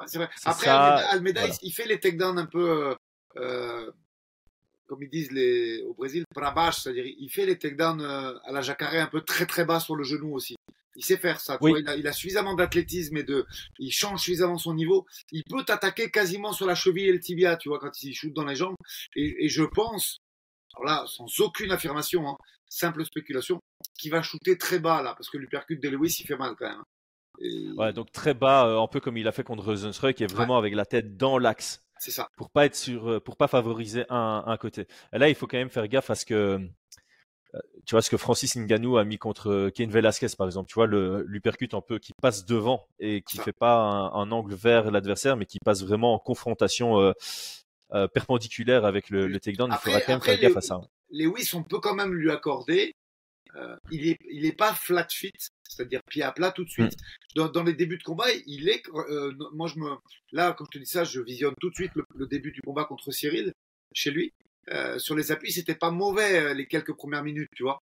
Après Almeida, il fait les takedowns un peu. Euh, euh, comme ils disent les, au Brésil, bas, c'est-à-dire il fait les takedowns euh, à la jacaré un peu très très bas sur le genou aussi. Il sait faire ça. il, a, suffisamment d'athlétisme et de, il change suffisamment son niveau. Il peut t'attaquer quasiment sur la cheville et le tibia, tu vois, quand il shoot dans les jambes. Et, je pense, alors là, sans aucune affirmation, hein, simple spéculation, qu'il va shooter très bas là, parce que l'uppercut de Lewis, il fait mal quand même. Hein. Ouais, donc très bas, euh, un peu comme il a fait contre Rosenstruck, qui est vraiment avec la tête dans l'axe. C'est ça. Pour pas être sur, euh, pour pas favoriser un, un côté. Et là, il faut quand même faire gaffe à ce que tu vois ce que Francis Ngannou a mis contre euh, Ken Velasquez par exemple, tu vois le l'uppercut un peu qui passe devant et qui fait pas un, angle vers l'adversaire mais qui passe vraiment en confrontation euh, perpendiculaire avec le, le takedown, il faudra quand même faire gaffe à ça. Lewis, on peut quand même lui accorder il est il est pas flat fit, c'est-à-dire pied à plat tout de suite. Mm. Dans, les débuts de combat, il est moi je me là quand je te dis ça, je visionne tout de suite le début du combat contre Cyril chez lui euh, sur les appuis, c'était pas mauvais euh, les quelques premières minutes, tu vois.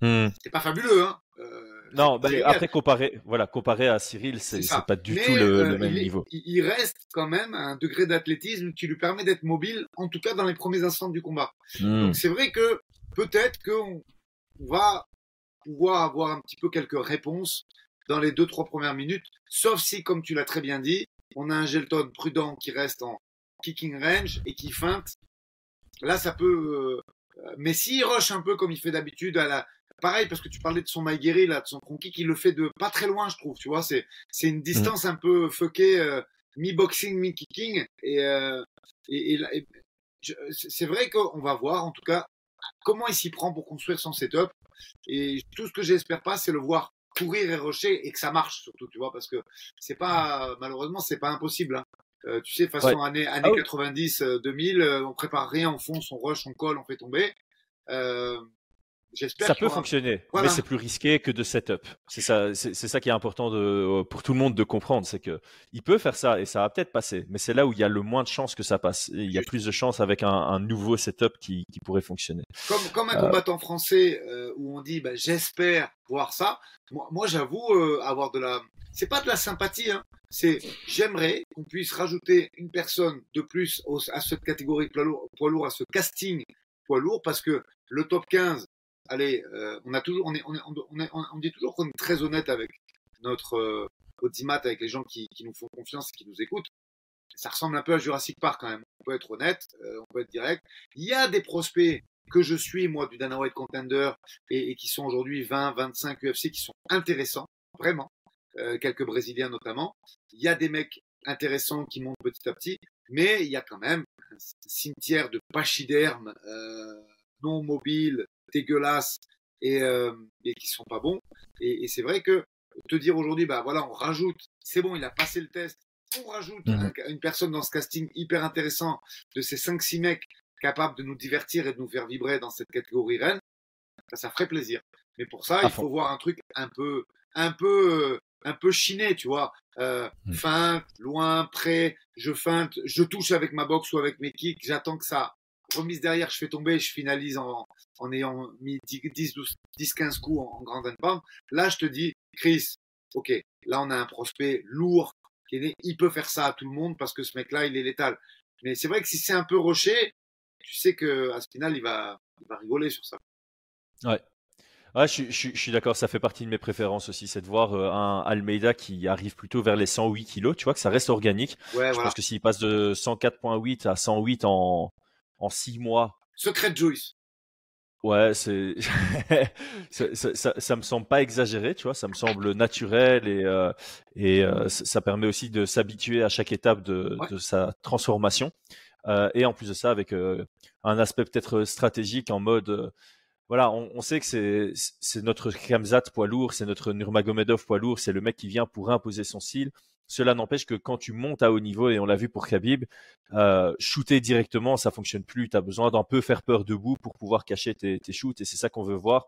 Hmm. C'était pas fabuleux, hein. Euh, non, bah, après comparé, voilà, comparé à Cyril, c'est pas du tout le, même niveau. Il reste quand même un degré d'athlétisme qui lui permet d'être mobile, en tout cas dans les premiers instants du combat. Hmm. Donc c'est vrai que peut-être qu'on va pouvoir avoir un petit peu quelques réponses dans les deux, trois premières minutes. Sauf si, comme tu l'as très bien dit, on a un Gelton prudent qui reste en kicking range et qui feinte. Là, ça peut. Euh, mais s'il rush un peu comme il fait d'habitude, à la... pareil, parce que tu parlais de son Maïgueri, là, de son kick, il le fait de pas très loin, je trouve. Tu vois, c'est c'est une distance un peu fuckée, euh, mi-boxing, mi-kicking. Et, euh, et, et, c'est vrai qu'on va voir, en tout cas, comment il s'y prend pour construire son setup. Et tout ce que j'espère pas, c'est le voir courir et rocher et que ça marche surtout, tu vois, parce que c'est pas, malheureusement, c'est pas impossible. Hein. Euh, tu sais, façon année, année 90, 2000, euh, on prépare rien, on fonce, on rush, on colle, on fait tomber. Euh, ça peut fonctionner, mais c'est plus risqué que de setup. C'est ça, c'est ça qui est important de, pour tout le monde de comprendre, c'est que il peut faire ça et ça va peut-être passer, mais c'est là où il y a le moins de chances que ça passe. il y a plus de chances avec un, nouveau setup qui, qui, pourrait fonctionner. Comme, comme un euh, combattant français euh, où on dit, bah, j'espère voir ça. Moi, moi j'avoue euh, avoir de la, c'est pas de la sympathie, hein. C'est j'aimerais qu'on puisse rajouter une personne de plus à cette catégorie poids lourd, poids lourd, à ce casting poids lourd, parce que le top 15 allez, euh, on a toujours, on est, on, est, on, est, on dit toujours qu'on est très honnête avec notre euh, audimat, avec les gens qui, qui, nous font confiance et qui nous écoutent. Ça ressemble un peu à Jurassic Park quand même. On peut être honnête, euh, on peut être direct. Il y a des prospects que je suis moi du Dana White Contender et, et qui sont aujourd'hui 20, 25 UFC qui sont intéressants, vraiment. Euh, quelques Brésiliens notamment. Il y a des mecs intéressants qui montent petit à petit, mais il y a quand même un cimetière de pachydermes euh, non mobiles, dégueulasses et, euh, et qui sont pas bons. Et, et c'est vrai que te dire aujourd'hui, bah voilà, on rajoute, c'est bon, il a passé le test, on rajoute mhm. une personne dans ce casting hyper intéressant de ces 5-6 mecs capables de nous divertir et de nous faire vibrer dans cette catégorie reine, ça, ça ferait plaisir. Mais pour ça, il faut voir un truc un peu, un peu, un peu chiné, tu vois. Euh, mhm. Feinte, loin, près, je feinte, je touche avec ma boxe ou avec mes kicks, j'attends que ça remise derrière, je fais tomber, je finalise en, en ayant mis 10, 12, 10 15 coups en, grand grand Là, je te dis, Chris, ok, là, on a un prospect lourd, qui est il peut faire ça à tout le monde parce que ce mec-là, il est létal. Mais c'est vrai que si c'est un peu rocher, tu sais que à ce final, il va, il va rigoler sur ça. Ouais. Ouais, je, je, je suis d'accord, ça fait partie de mes préférences aussi, c'est de voir euh, un Almeida qui arrive plutôt vers les 108 kilos, tu vois, que ça reste organique. Ouais, je pense que s'il passe de 104.8 à 108 en, en 6 mois. Secret Juice. Ouais, c'est ça, ça, ça, me semble pas exagéré, tu vois, ça me semble naturel et euh, et euh, ça permet aussi de s'habituer à chaque étape de, de sa transformation euh, et en plus de ça avec un aspect peut-être stratégique en mode voilà, on, on, sait que c'est notre Kamzat poids lourd, c'est notre Nurmagomedov poids lourd, c'est le mec qui vient pour imposer son style. Cela n'empêche que quand tu montes à haut niveau, et on l'a vu pour Khabib, euh, shooter directement, ça fonctionne plus. Tu as besoin d'un peu faire peur debout pour pouvoir cacher tes, tes shoots, et c'est ça qu'on veut voir.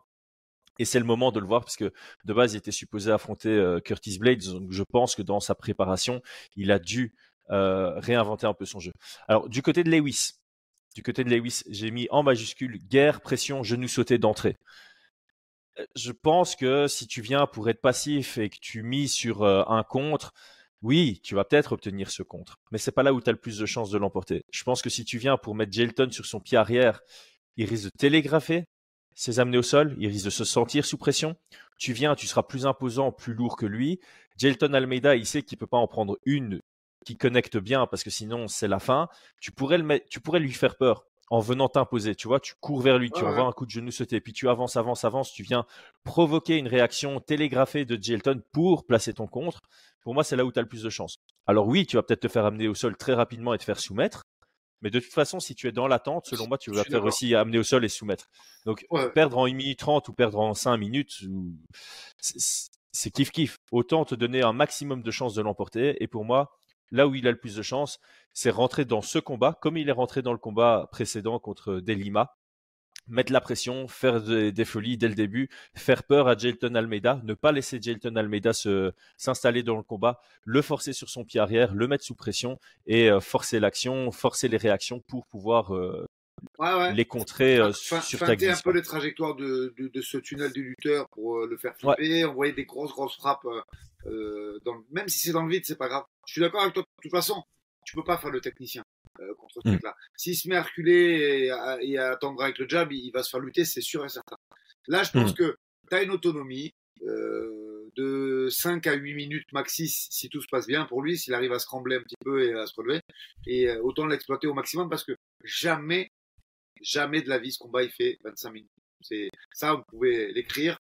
Et c'est le moment de le voir parce que de base, il était supposé affronter euh, Curtis Blades. Donc je pense que dans sa préparation, il a dû euh, réinventer un peu son jeu. Alors du côté de Lewis, du côté de Lewis, j'ai mis en majuscule guerre, pression, genou sauté d'entrée. Euh, je pense que si tu viens pour être passif et que tu mises sur euh, un contre, oui, tu vas peut-être obtenir ce contre, mais c'est pas là où tu as le plus de chances de l'emporter. Je pense que si tu viens pour mettre Gelton sur son pied arrière, il risque de télégrapher ses amenés au sol, il risque de se sentir sous pression. Tu viens, tu seras plus imposant, plus lourd que lui. Gelton Almeida, il sait qu'il peut pas en prendre une qui connecte bien parce que sinon c'est la fin. Tu pourrais le mettre, tu pourrais lui faire peur en venant t'imposer. Tu vois, tu cours vers lui, tu envoies un coup de genou sauté, puis tu avances, avances, avances. Tu viens provoquer une réaction télégraphée de Gelton pour placer ton contre pour moi, c'est là où tu as le plus de chance. Alors oui, tu vas peut-être te faire amener au sol très rapidement et te faire soumettre. Mais de toute façon, si tu es dans l'attente, selon moi, tu vas te faire aussi amener au sol et soumettre. Donc, perdre en 1 minute 30 ou perdre en 5 minutes, c'est kiff-kiff. Autant te donner un maximum de chances de l'emporter. Et pour moi, là où il a le plus de chances, c'est rentrer dans ce combat, comme il est rentré dans le combat précédent contre Delima, mettre la pression, faire des, folies dès le début, faire peur à Jelton Almeida, ne pas laisser Jelton Almeida se, s'installer dans le combat, le forcer sur son pied arrière, le mettre sous pression et euh, forcer l'action, forcer les réactions pour pouvoir euh, les contrer euh, sur ta glisse. un peu les trajectoires de, de, ce tunnel du lutteur pour le faire flipper, envoyer des grosses grosses frappes, dans, même si c'est dans le vide, c'est pas grave. Je suis d'accord avec toi. De toute façon, tu peux pas faire le technicien. Euh, contre ce mm. truc-là. S'il se met à reculer et à, attendre avec le jab, il, va se faire lutter, c'est sûr et certain. Là, je pense mm. que tu as une autonomie euh, de 5 à 8 minutes maxi si tout se passe bien pour lui, s'il arrive à se trembler un petit peu et à se relever. Et euh, autant l'exploiter au maximum parce que jamais, jamais de la vie ce combat il fait 25 minutes. C'est ça, vous pouvez l'écrire.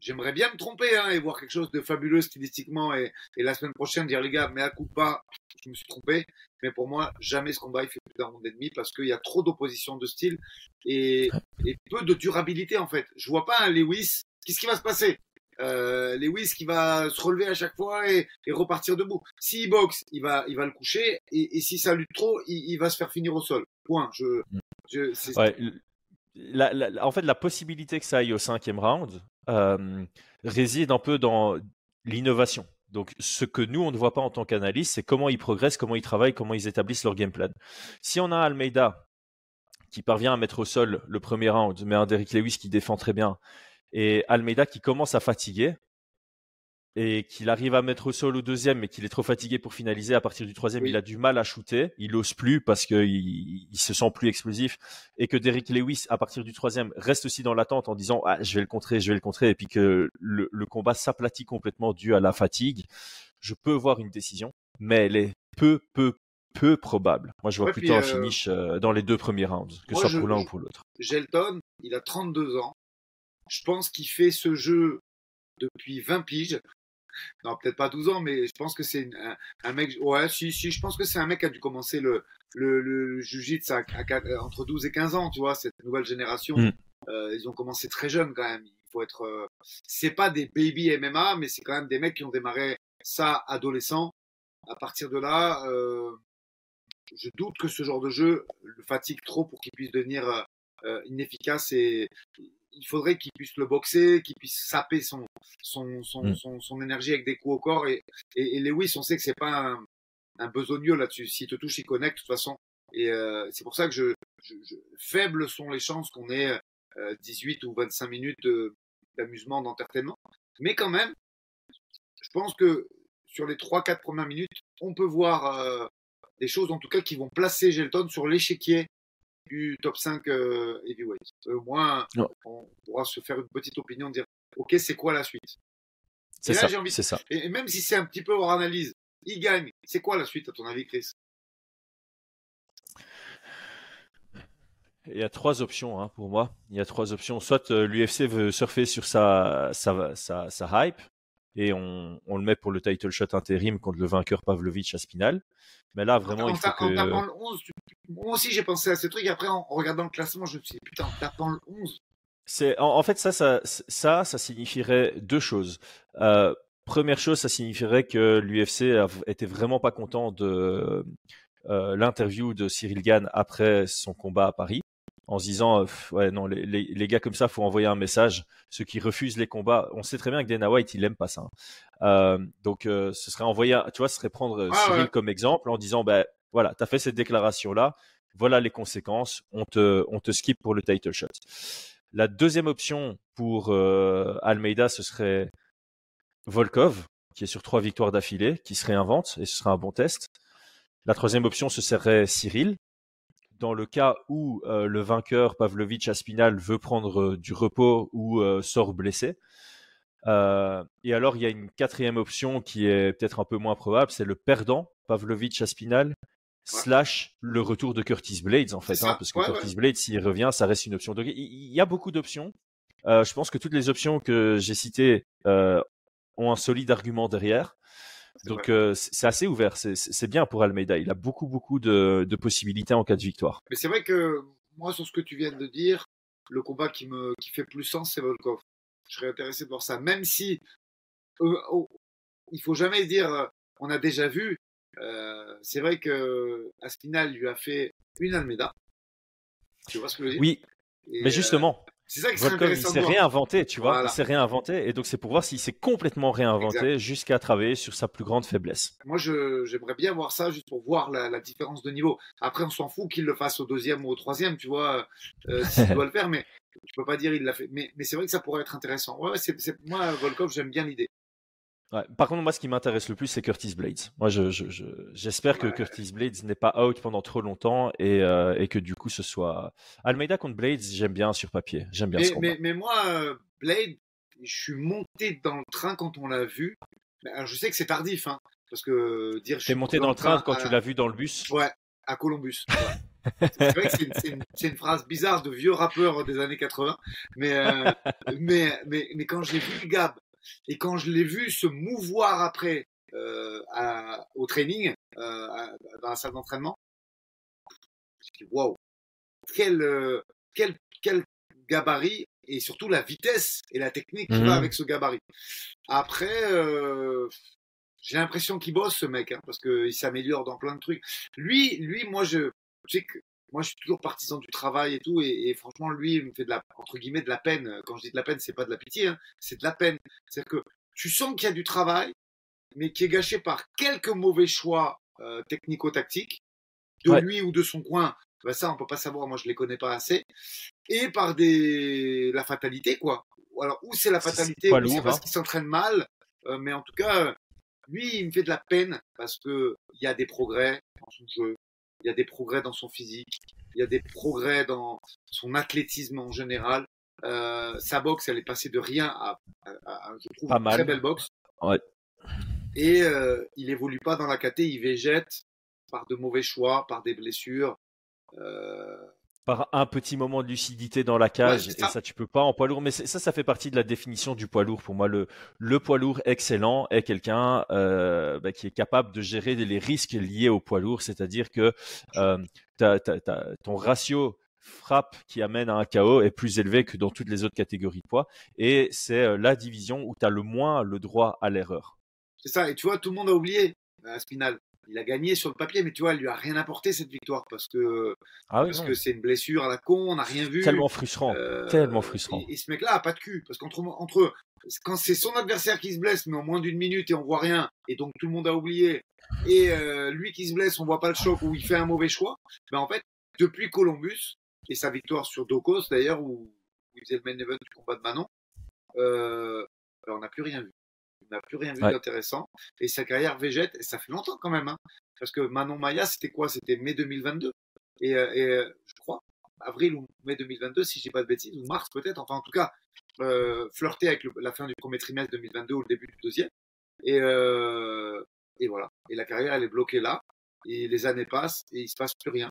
J'aimerais bien me tromper hein, et voir quelque chose de fabuleux stylistiquement et, et la semaine prochaine dire les gars, mais à coup pas, je me suis trompé. Mais pour moi, jamais ce combat il fait plus d'un round et demi parce qu'il y a trop d'opposition de style et, et, peu de durabilité en fait. Je vois pas un Lewis. Qu'est-ce qui va se passer? Euh, Lewis qui va se relever à chaque fois et, repartir debout. S'il boxe, il va, il va le coucher et, si ça lutte trop, il, va se faire finir au sol. Point. Je, je la, la, en fait, la possibilité que ça aille au cinquième round euh, réside un peu dans l'innovation. Donc, ce que nous, on ne voit pas en tant qu'analyste, c'est comment ils progressent, comment ils travaillent, comment ils établissent leur game plan. Si on a Almeida qui parvient à mettre au sol le premier round, mais un Derrick Lewis qui défend très bien, et Almeida qui commence à fatiguer, et qu'il arrive à mettre au sol au deuxième, mais qu'il est trop fatigué pour finaliser. À partir du troisième, il a du mal à shooter. Il ose plus parce qu'il il se sent plus explosif. Et que Derrick Lewis, à partir du troisième, reste aussi dans l'attente en disant ah, je vais le contrer, je vais le contrer. Et puis que le, le combat s'aplatit complètement dû à la fatigue. Je peux voir une décision, mais elle est peu, peu, peu probable. Moi, je vois plutôt un euh, finish euh, dans les deux premiers rounds, que ce soit pour l'un ou pour l'autre. Gelton, il a 32 ans. Je pense qu'il fait ce jeu depuis 20 piges non, peut-être pas 12 ans, mais je pense que c'est un, un, mec. Ouais, si, si, je pense que c'est un mec qui a dû commencer le, le, le jiu-jitsu entre 12 et 15 ans, tu vois, cette nouvelle génération. Mm. Euh, ils ont commencé très jeunes quand même. Il faut être. Euh, c'est pas des baby MMA, mais c'est quand même des mecs qui ont démarré ça adolescent. À partir de là, euh, je doute que ce genre de jeu le fatigue trop pour qu'il puisse devenir euh, inefficace et il faudrait qu'il puisse le boxer, qu'il puisse saper son, son, son, mm. son, son, énergie avec des coups au corps. Et, et, et Lewis, on sait que c'est pas un, un besogneux là-dessus. S'il te touche, il connecte de toute façon. Et euh, c'est pour ça que je, je, je, faibles sont les chances qu'on ait euh, 18 ou 25 minutes d'amusement, d'entertainment. Mais quand même, je pense que sur les 3-4 premières minutes, on peut voir euh, des choses en tout cas qui vont placer Gelton sur l'échiquier du top 5 euh, heavyweight. Au moins, on pourra se faire une petite opinion, dire ok, c'est quoi la suite? C'est ça. Envie... ça. Et, même si c'est un petit peu hors analyse, il gagne. C'est quoi la suite à ton avis, Chris? Il y a trois options hein, pour moi. Il y a trois options. Soit euh, l'UFC veut surfer sur sa, sa, sa, sa hype et on, on, le met pour le title shot intérim contre le vainqueur Pavlovich à Spinal. Mais là, vraiment, il faut que... le 11, moi aussi, j'ai pensé à ce truc. Après, en regardant le classement, je me suis dit, putain, en tapant le 11. C'est, en, fait, ça, ça, ça, ça signifierait deux choses. Euh, première chose, ça signifierait que l'UFC était vraiment pas content de euh, l'interview de Cyril Gann après son combat à Paris en se disant euh, ouais non les, les, les, gars comme ça faut envoyer un message ceux qui refusent les combats on sait très bien que Dana White il aime pas ça hein. euh, donc euh, ce serait envoyer tu vois ce serait prendre ah, Cyril comme exemple en disant ben voilà tu as fait cette déclaration là voilà les conséquences. On te on skip pour le title shot. La deuxième option pour euh, Almeida ce serait Volkov qui est sur trois victoires d'affilée qui se réinvente et ce serait un bon test. La troisième option ce serait Cyril. Dans le cas où euh, le vainqueur Pavlovich Aspinal veut prendre euh, du repos ou sort blessé. et alors, il y a une quatrième option qui est peut-être un peu moins probable, c'est le perdant Pavlovich Aspinal slash le retour de Curtis Blades en fait, hein, parce que Curtis Blades s'il revient, ça reste une option. Donc il y a beaucoup d'options. je pense que toutes les options que j'ai citées ont un solide argument derrière. Donc euh, c'est assez ouvert, c'est bien pour Almeida. Il a beaucoup beaucoup de, de, possibilités en cas de victoire. Mais c'est vrai que moi sur ce que tu viens de dire, le combat qui me qui fait plus sens c'est Volkov. Je serais intéressé de voir ça, même si euh, oh, il faut jamais dire euh, on a déjà vu. Euh, c'est vrai que Aspinal lui a fait une Almeida. Tu vois ce que je veux dire? Oui, mais justement, c'est ça Il s'est réinventé, tu vois. Il s'est réinventé. Et donc, c'est pour voir s'il s'est complètement réinventé jusqu'à travailler sur sa plus grande faiblesse. Moi, j'aimerais bien voir ça juste pour voir la, la différence de niveau. Après, on s'en fout qu'il le fasse au deuxième ou au troisième, tu vois, euh, s'il doit le faire. Mais tu peux pas dire il l'a fait. Mais, mais c'est vrai que ça pourrait être intéressant. Ouais, c'est, moi, Volkov, j'aime bien l'idée. Par contre, moi, ce qui m'intéresse le plus, c'est Curtis Blades. Moi, je, j'espère que Curtis Blades n'est pas out pendant trop longtemps et, euh, et, que du coup, ce soit Almeida contre Blades. J'aime bien sur papier. J'aime bien mais, ce mais, mais, moi, Blade, je suis monté dans le train quand on l'a vu. Alors, je sais que c'est tardif, hein, parce que dire. es monté dans le train quand tu l'as vu dans le bus. Ouais, à Columbus. c'est vrai que c'est une, phrase bizarre de vieux rappeur des années 80, mais, euh, mais, mais, mais, quand j'ai vu le Gab et quand je l'ai vu se mouvoir après euh, à, au training, euh, dans la salle d'entraînement, je dit waouh, quel, euh, quel, quel gabarit et surtout la vitesse et la technique qui va mhm. avec ce gabarit. Après, euh, j'ai l'impression qu'il bosse ce mec, hein, parce qu'il s'améliore dans plein de trucs. Lui, lui, moi je, sais que moi je suis toujours partisan du travail et tout, et, franchement lui il me fait de la entre guillemets de la peine. Quand je dis de la peine, c'est pas de la pitié, hein, c'est de la peine. C'est-à-dire que tu sens qu'il y a du travail, mais qui est gâché par quelques mauvais choix euh, technico-tactiques de lui ou de son coin. Ben ça, on peut pas savoir. Moi, je les connais pas assez. Et par des la fatalité, quoi. Alors, ou c'est la fatalité, ou c'est parce hein. qu'il s'entraîne mal. Euh, mais en tout cas, lui, il me fait de la peine parce que il y a des progrès dans son jeu, il y a des progrès dans son physique, il y a des progrès dans son athlétisme en général. Euh, sa boxe, elle est passée de rien à, je trouve, une très belle boxe. Ouais. Et euh, il évolue pas dans la KT, il végète par de mauvais choix, par des blessures. Euh, par un petit moment de lucidité dans la cage et ça. tu peux pas en poids lourd. Mais ça ça fait partie de la définition du poids lourd. Pour moi le le poids lourd excellent est quelqu'un euh, bah, qui est capable de gérer les risques liés au poids lourd. C'est-à-dire que euh, ton ratio frappe qui amène à un KO est plus élevé que dans toutes les autres catégories de poids. Et c'est euh, la division où tu as le moins le droit à l'erreur. C'est ça. Et tu vois tout le monde a oublié à Spinal il a gagné sur le papier, mais tu vois, il lui a rien apporté cette victoire parce que ah parce que c'est une blessure à la con, on n'a rien vu. Tellement frustrant, euh, tellement frustrant. Et, ce mec-là a pas de cul parce qu'entre entre quand c'est son adversaire qui se blesse, mais en moins d'une minute et on voit rien, et donc tout le monde a oublié, et euh, lui qui se blesse, on voit pas le choc ou il fait un mauvais choix. Ben en fait, depuis Columbus et sa victoire sur Dokos d'ailleurs où, il faisait le main event du combat de Manon, euh, ben, on n'a plus rien vu n'a plus rien vu d'intéressant. Et sa carrière végète, et ça fait longtemps quand même. Hein, parce que Manon Maya, c'était quoi? C'était mai 2022. Et, euh, et euh, je crois, avril ou mai 2022, si je dis pas de bêtises, ou mars peut-être. Enfin, en tout cas, euh, flirter avec la fin du premier trimestre 2022 ou le début du deuxième. Et, euh, et voilà. Et la carrière, elle est bloquée là. Et les années passent et il se passe plus rien.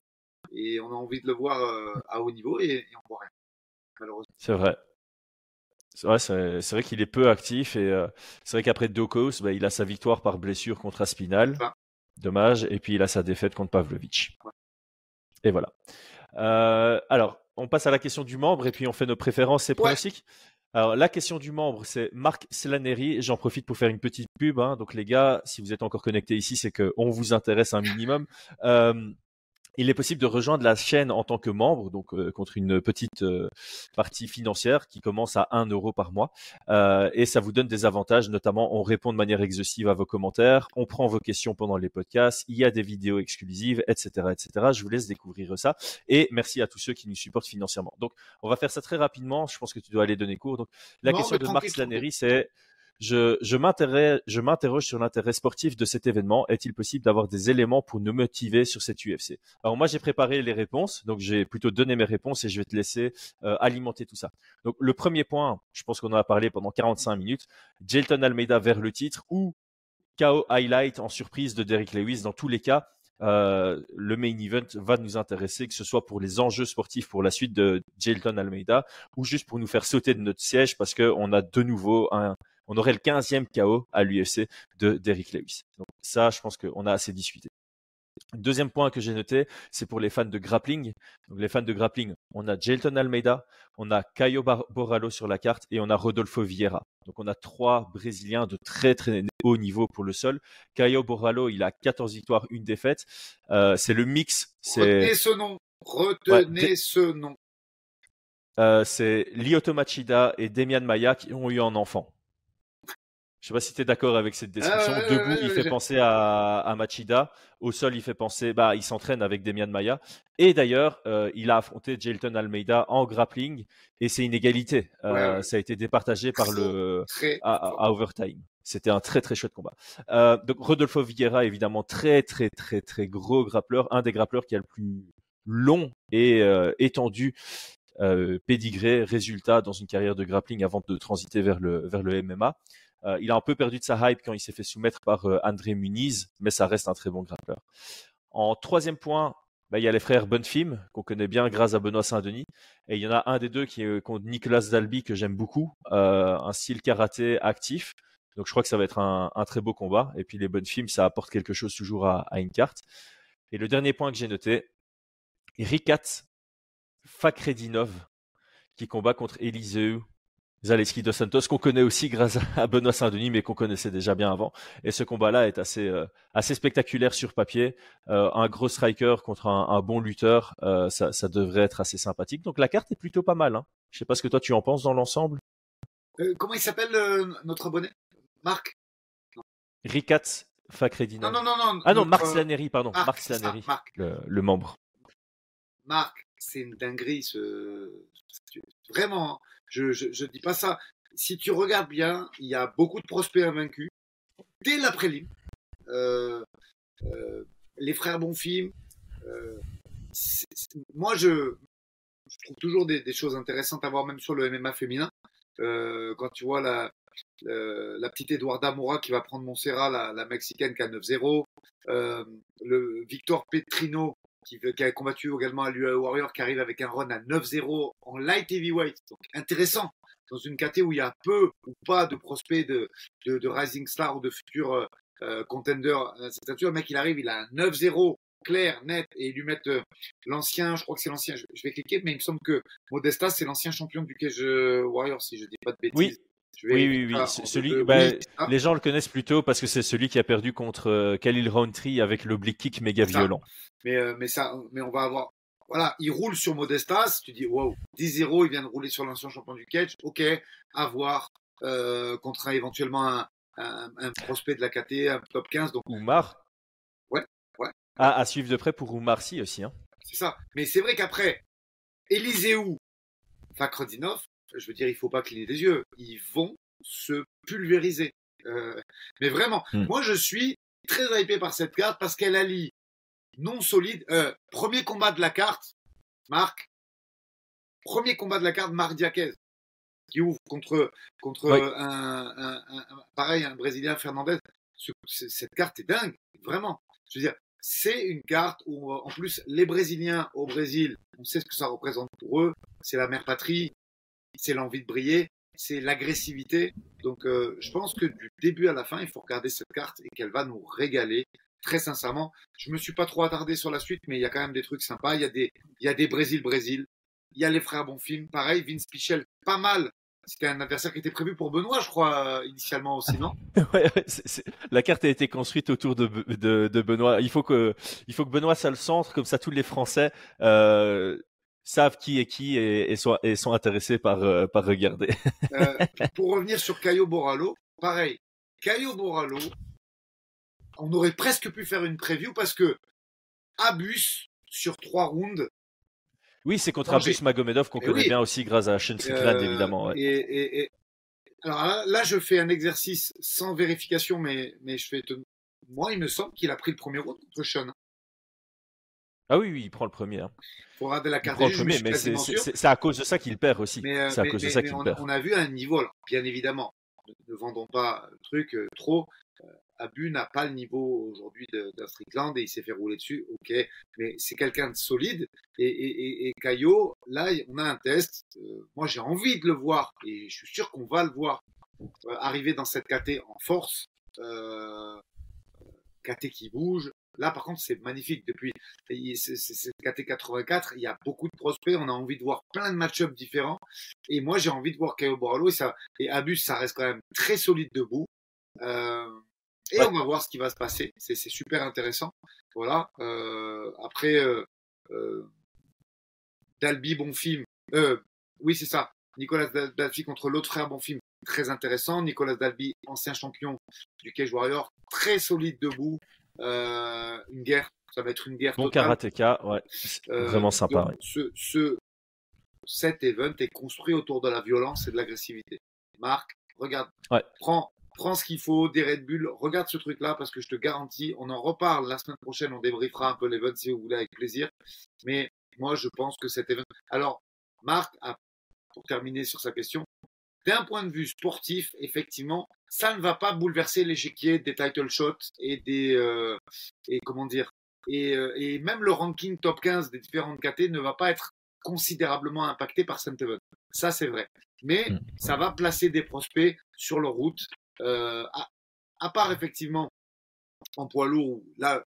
Et on a envie de le voir euh, à haut niveau et, et on voit rien. Malheureusement. C'est vrai. Ouais, c'est vrai qu'il est peu actif et euh, c'est vrai qu'après Dokos, bah, il a sa victoire par blessure contre Aspinal. Dommage. Et puis il a sa défaite contre Pavlovic. Et voilà. Euh, alors, on passe à la question du membre et puis on fait nos préférences et pronostics. Alors, la question du membre, c'est Marc Slaneri. J'en profite pour faire une petite pub. Hein. Donc, les gars, si vous êtes encore connectés ici, c'est qu'on vous intéresse un minimum. Euh, il est possible de rejoindre la chaîne en tant que membre, donc euh, contre une petite euh, partie financière qui commence à 1 euro par mois. Euh, et ça vous donne des avantages, notamment on répond de manière exhaustive à vos commentaires, on prend vos questions pendant les podcasts, il y a des vidéos exclusives, etc. etc. Je vous laisse découvrir ça. Et merci à tous ceux qui nous supportent financièrement. Donc on va faire ça très rapidement, je pense que tu dois aller donner cours. Donc la question de Marc Slanery, c'est je, je m'interroge sur l'intérêt sportif de cet événement. Est-il possible d'avoir des éléments pour nous motiver sur cette UFC Alors moi, j'ai préparé les réponses, donc j'ai plutôt donné mes réponses et je vais te laisser euh, alimenter tout ça. Donc le premier point, je pense qu'on en a parlé pendant 45 minutes, Jelton Almeida vers le titre ou KO highlight en surprise de Derrick Lewis. Dans tous les cas, euh, le main event va nous intéresser, que ce soit pour les enjeux sportifs pour la suite de Jelton Almeida ou juste pour nous faire sauter de notre siège parce qu'on a de nouveau un, on aurait le 15e KO à l'UFC de Derrick Lewis. Donc ça, je pense qu'on a assez discuté. Deuxième point que j'ai noté, c'est pour les fans de grappling. Donc les fans de grappling, on a Jelton Almeida, on a Caio Borrallo sur la carte et on a Rodolfo Vieira. Donc on a trois Brésiliens de très très haut niveau pour le sol. Caio Borrallo, il a 14 victoires, une défaite. Euh, c'est le mix. Retenez ce nom. Retenez ce nom. Euh, c'est Lyoto Machida et Demian Maya qui ont eu un enfant. Je sais pas si tu es d'accord avec cette description. Ah, Debout, il fait penser à, Machida. Au sol, il fait penser, bah, il s'entraîne avec Demian Maya. Et d'ailleurs, euh, il a affronté Jelton Almeida en grappling et c'est une égalité. Euh, ça a été départagé par le à, overtime. C'était un très très chouette combat. Euh, donc Rodolfo Vieira, évidemment, très très très très gros grappleur, un des grappleurs qui a le plus long et étendu euh, pédigré, résultat dans une carrière de grappling avant de transiter vers le, vers le MMA. Euh, il a un peu perdu de sa hype quand il s'est fait soumettre par euh, André Muniz, mais ça reste un très bon grappleur. En troisième point, bah, il y a les frères Bonfim, qu'on connaît bien grâce à Benoît Saint-Denis. Et il y en a un des deux qui est contre Nicolas Dalby, que j'aime beaucoup, un style karaté actif. Donc je crois que ça va être un, très beau combat. Et puis les bonnes films, ça apporte quelque chose toujours à, une carte. Et le dernier point que j'ai noté, Rikat Fakredinov, qui combat contre Eliseu Zaleski dos Santos, qu'on connaît aussi grâce à Benoît Saint-Denis, mais qu'on connaissait déjà bien avant. Et ce combat-là est assez, euh, assez spectaculaire sur papier. Euh, un gros striker contre un, bon lutteur, euh, ça, devrait être assez sympathique. Donc la carte est plutôt pas mal. Hein. Je sais pas ce que toi tu en penses dans l'ensemble. comment il s'appelle notre abonné Marc? Rikat Fakredinov. Non, non, non, non. Ah non, Marc Slaneri, pardon. Marc, Slaneri, le, membre. Marc, c'est une dinguerie. Vraiment, je, je, dis pas ça. Si tu regardes bien, il y a beaucoup de prospects invaincus. Dès la prélim, euh, euh, les frères Bonfim. Euh, moi, je, trouve toujours des, choses intéressantes à voir, même sur le MMA féminin. Quand tu vois la, petite Eduarda Mora qui va prendre Montserrat, la, la mexicaine qui a 9-0, euh, le Victor Petrino qui, qui, a combattu également à l'UA Warrior qui arrive avec un run à 9-0 en light heavyweight. Donc intéressant dans une KT où il y a peu ou pas de prospects de, de, rising star ou de futurs euh, euh contenders. C'est le mec il arrive, il a un 9-0 clair, net, et lui mettre euh, l'ancien, je crois que c'est l'ancien, je, vais cliquer, mais il me semble que Modesta, c'est l'ancien champion du Cage Warrior, si je dis pas de bêtises. Oui, oui, oui, oui. Celui, bah, les gens le connaissent plutôt parce que c'est celui qui a perdu contre euh, Khalil Roundtree avec l'oblique kick méga violent. Mais, euh, mais, ça, mais on va avoir. Voilà, il roule sur Modestas. Tu dis, wow, 10-0, il vient de rouler sur l'ancien champion du catch. Ok, à voir euh, contre éventuellement un, un, prospect de la KT, un top 15. Donc... Oumar Ouais, ouais. Ah, à suivre de près pour Oumar si aussi. Hein. C'est ça. Mais c'est vrai qu'après, Eliseu Fakrodinov, je veux dire, il faut pas cligner des yeux. Ils vont se pulvériser. Euh, mais vraiment, hmm. moi je suis très hypé par cette carte parce qu'elle allie non solide. Euh, premier combat de la carte, Marc. Premier combat de la carte, Marc Diaquez qui ouvre contre contre un, pareil un Brésilien Fernandez. cette carte est dingue, vraiment. Je veux dire, c'est une carte où en plus les Brésiliens au Brésil, on sait ce que ça représente pour eux. C'est la mère patrie, c'est l'envie de briller, c'est l'agressivité. Donc euh, je pense que du début à la fin, il faut regarder cette carte et qu'elle va nous régaler. Très sincèrement, je me suis pas trop attardé sur la suite, mais il y a quand même des trucs sympas. Il y a des, il y a des Brésil-Brésil. Il y a les frères Bonfim. Pareil, Vince Pichel, pas mal. C'était un adversaire qui était prévu pour Benoît, je crois, euh, initialement aussi, non? Ouais, La carte a été construite autour de, de, de, Benoît. Il faut que, il faut que Benoît soit le centre, comme ça tous les Français euh, savent qui est qui et, sont, et sont, intéressés par, euh, par regarder. euh, pour revenir sur Caio Boralo, pareil. Caio Boralo, on aurait presque pu faire une preview parce que Abus sur trois rounds. Oui, c'est contre Abus Magomedov qu'on eh connaît bien aussi grâce à Sean Strickland, euh, évidemment. Ouais. Et, et, alors là, là, je fais un exercice sans vérification, mais, mais je fais. Moi, il me semble qu'il a pris le premier round contre Sean. Ah oui, oui, il prend le premier. Hein. Faut la carte. Il prend le premier, mais c'est à cause de ça qu'il perd aussi. Euh, c'est à cause de ça qu'il perd. On a vu un niveau, bien évidemment, ne, vendons pas le truc euh, trop. Euh, Abu n'a pas le niveau aujourd'hui d'un Strickland et il s'est fait rouler dessus, ok, mais c'est quelqu'un de solide. Et, et, et, Caillot, là, on a un test. moi, j'ai envie de le voir et je suis sûr qu'on va le voir arriver dans cette KT en force. KT qui bouge, Là, par contre, c'est magnifique. Depuis cette KT84, il y a beaucoup de prospects. On a envie de voir plein de match-ups différents. Et moi, j'ai envie de voir Caio Boralo. Et, ça, et Abus, ça reste quand même très solide debout. Euh, et on va voir ce qui va se passer. C'est super intéressant. Voilà. Euh, après, euh, Dalby, bon film. Oui, c'est ça. Nicolas Dalby contre l'autre frère, bon film. Très intéressant. Nicolas Dalby, ancien champion du Cage Warrior. Très solide debout. Euh, une guerre, ça va être une guerre. Bon karatéka, ouais, euh, vraiment sympa. Ce, ce, cet event est construit autour de la violence et de l'agressivité. Marc, regarde, ouais. prends, prends ce qu'il faut, des Red Bull, regarde ce truc-là parce que je te garantis, on en reparle la semaine prochaine, on débriefera un peu l'event si vous voulez avec plaisir. Mais moi, je pense que cet event. Alors, Marc, pour terminer sur sa question, d'un point de vue sportif, effectivement, ça ne va pas bouleverser l'échiquier des title shots et des euh, et comment dire et, euh, et, même le ranking top 15 des différentes KT ne va pas être considérablement impacté par Saint Even. Ça c'est vrai, mais mm. ça va placer des prospects sur leur route. Euh, à, à, part effectivement en poids lourd, là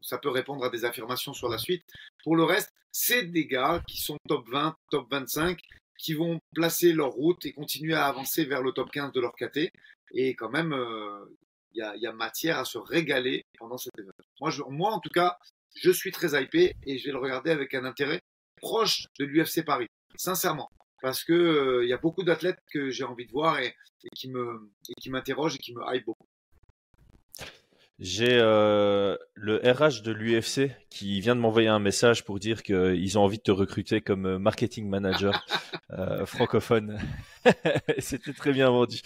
ça peut répondre à des affirmations sur la suite. Pour le reste, c'est des gars qui sont top 20, top 25, qui vont placer leur route et continuer à avancer vers le top 15 de leur KT. Et quand même, euh, il y, a, matière à se régaler pendant cet événement. Moi, en tout cas, je suis très hypé et je vais le regarder avec un intérêt proche de l'UFC Paris, sincèrement. Parce que euh, il y a beaucoup d'athlètes que j'ai envie de voir et, qui et qui m'interrogent et qui me hype beaucoup. J'ai euh, le RH de l'UFC qui vient de m'envoyer un message pour dire qu'ils ont envie de te recruter comme euh, marketing manager euh, francophone. C'était très bien vendu.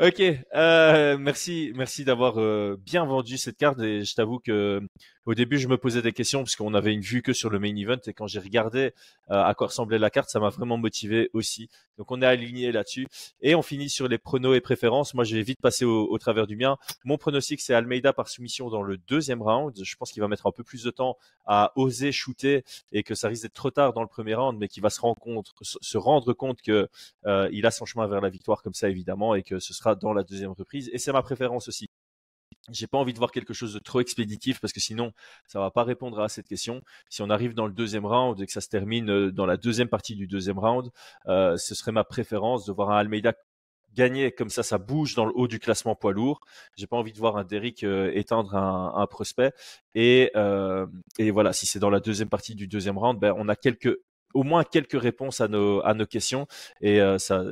Ok, euh, merci, merci d'avoir euh, bien vendu cette carte. Et je t'avoue que au début, je me posais des questions parce qu'on avait une vue que sur le main event. Et quand j'ai regardé euh, à quoi ressemblait la carte, ça m'a vraiment motivé aussi. Donc on est aligné là-dessus. Et on finit sur les pronos et préférences. Moi, je vais vite passer au, travers du mien. Mon pronostic, c'est Almeida par soumission dans le deuxième round. Je pense qu'il va mettre un peu plus de temps à oser shooter et que ça risque d'être trop tard dans le premier round, mais qu'il va se rendre compte, se rendre compte que il a son chemin vers la victoire comme ça évidemment et que ce sera dans la deuxième reprise. Et c'est ma préférence aussi. J'ai pas envie de voir quelque chose de trop expéditif parce que sinon ça va pas répondre à cette question. Si on arrive dans le deuxième round et que ça se termine euh, dans la deuxième partie du deuxième round, euh, ce serait ma préférence de voir un Almeida gagner comme ça, ça bouge dans le haut du classement poids lourd. J'ai pas envie de voir un Derrick euh, éteindre un, prospect. Et, euh, et voilà, si c'est dans la deuxième partie du deuxième round, ben on a quelques au moins quelques réponses à nos, à nos questions. Et ça,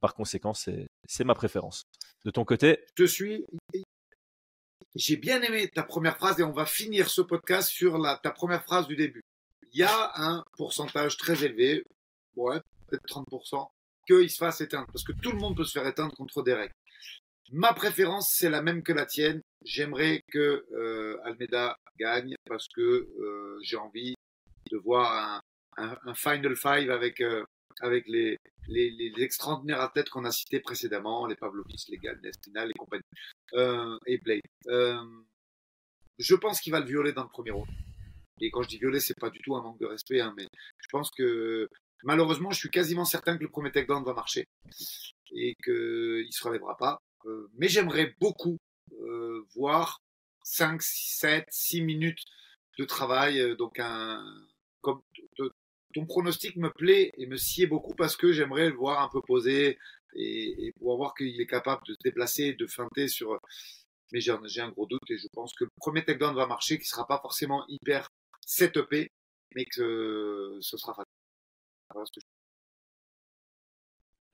par conséquent, c'est ma préférence. De ton côté? Je suis. J'ai bien aimé ta première phrase et on va finir ce podcast sur ta première phrase du début. Il y a un pourcentage très élevé, ouais, peut-être 30%, qu'il se fasse éteindre. Parce que tout le monde peut se faire éteindre contre des règles. Ma préférence, c'est la même que la tienne. J'aimerais que euh, Almeida gagne parce que euh, j'ai envie de voir un, un, Final Five avec, euh, avec les, les, les, extraordinaires athlètes qu'on a cités précédemment, les Pavlovich, les Gall, les compagnie, euh, et Blade. Euh, je pense qu'il va le violer dans le premier round. Et quand je dis violer, c'est pas du tout un manque de respect, hein, mais je pense que malheureusement, je suis quasiment certain que le premier takedown va marcher et qu'il se relèvera pas. Euh, mais j'aimerais beaucoup euh, voir 5, 7, 6 minutes de travail, euh, donc un, ton pronostic me plaît et me sied beaucoup parce que j'aimerais le voir un peu posé et, pour voir qu'il est capable de se déplacer, de feinter sur. Mais j'ai un gros doute et je pense que le premier takedown va marcher, qui sera pas forcément hyper setupé, mais que ce sera fatal.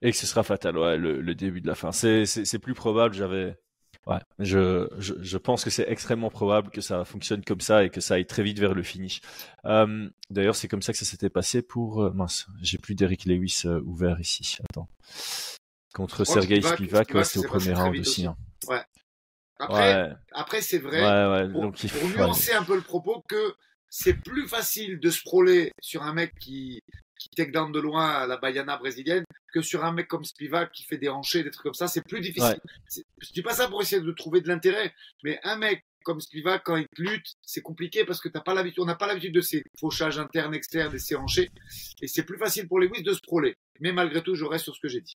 Et que ce sera fatal, ouais, le, le début de la fin. C'est plus probable. J'avais Ouais, je, je, je pense que c'est extrêmement probable que ça fonctionne comme ça et que ça aille très vite vers le finish. Euh, D'ailleurs, c'est comme ça que ça s'était passé pour... Euh, mince, j'ai plus d'Eric Lewis euh, ouvert ici. Attends. Contre Sergei Spivak, ouais, c'était au premier round aussi. Hein. Ouais. Après, après c'est vrai, ouais, ouais, pour, donc, pour nuancer un peu le propos, que c'est plus facile de se sur un mec qui, qui take down de loin à la Bayana brésilienne que sur un mec comme Spivak qui fait des hanchers, des trucs comme ça. C'est plus difficile. Je dis pas ça pour essayer de trouver de l'intérêt, mais un mec comme Spivak, quand il lutte, c'est compliqué parce que t'as pas l'habitude, on n'a pas l'habitude de ces fauchages internes, externes, de ces hanchers. Et c'est plus facile pour les Lewis de se proler. Mais malgré tout, je reste sur ce que j'ai dit.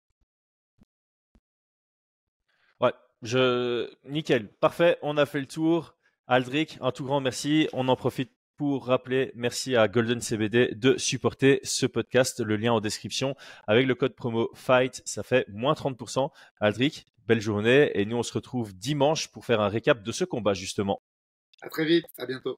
Ouais, je, nickel. Parfait. On a fait le tour. Aldric, un tout grand merci. On en profite pour rappeler, merci à Golden CBD de supporter ce podcast. Le lien en description. Avec le code promo FIGHT, ça fait moins 30%. Aldric, belle journée. Et nous, on se retrouve dimanche pour faire un récap de ce combat, justement. À très vite. À bientôt.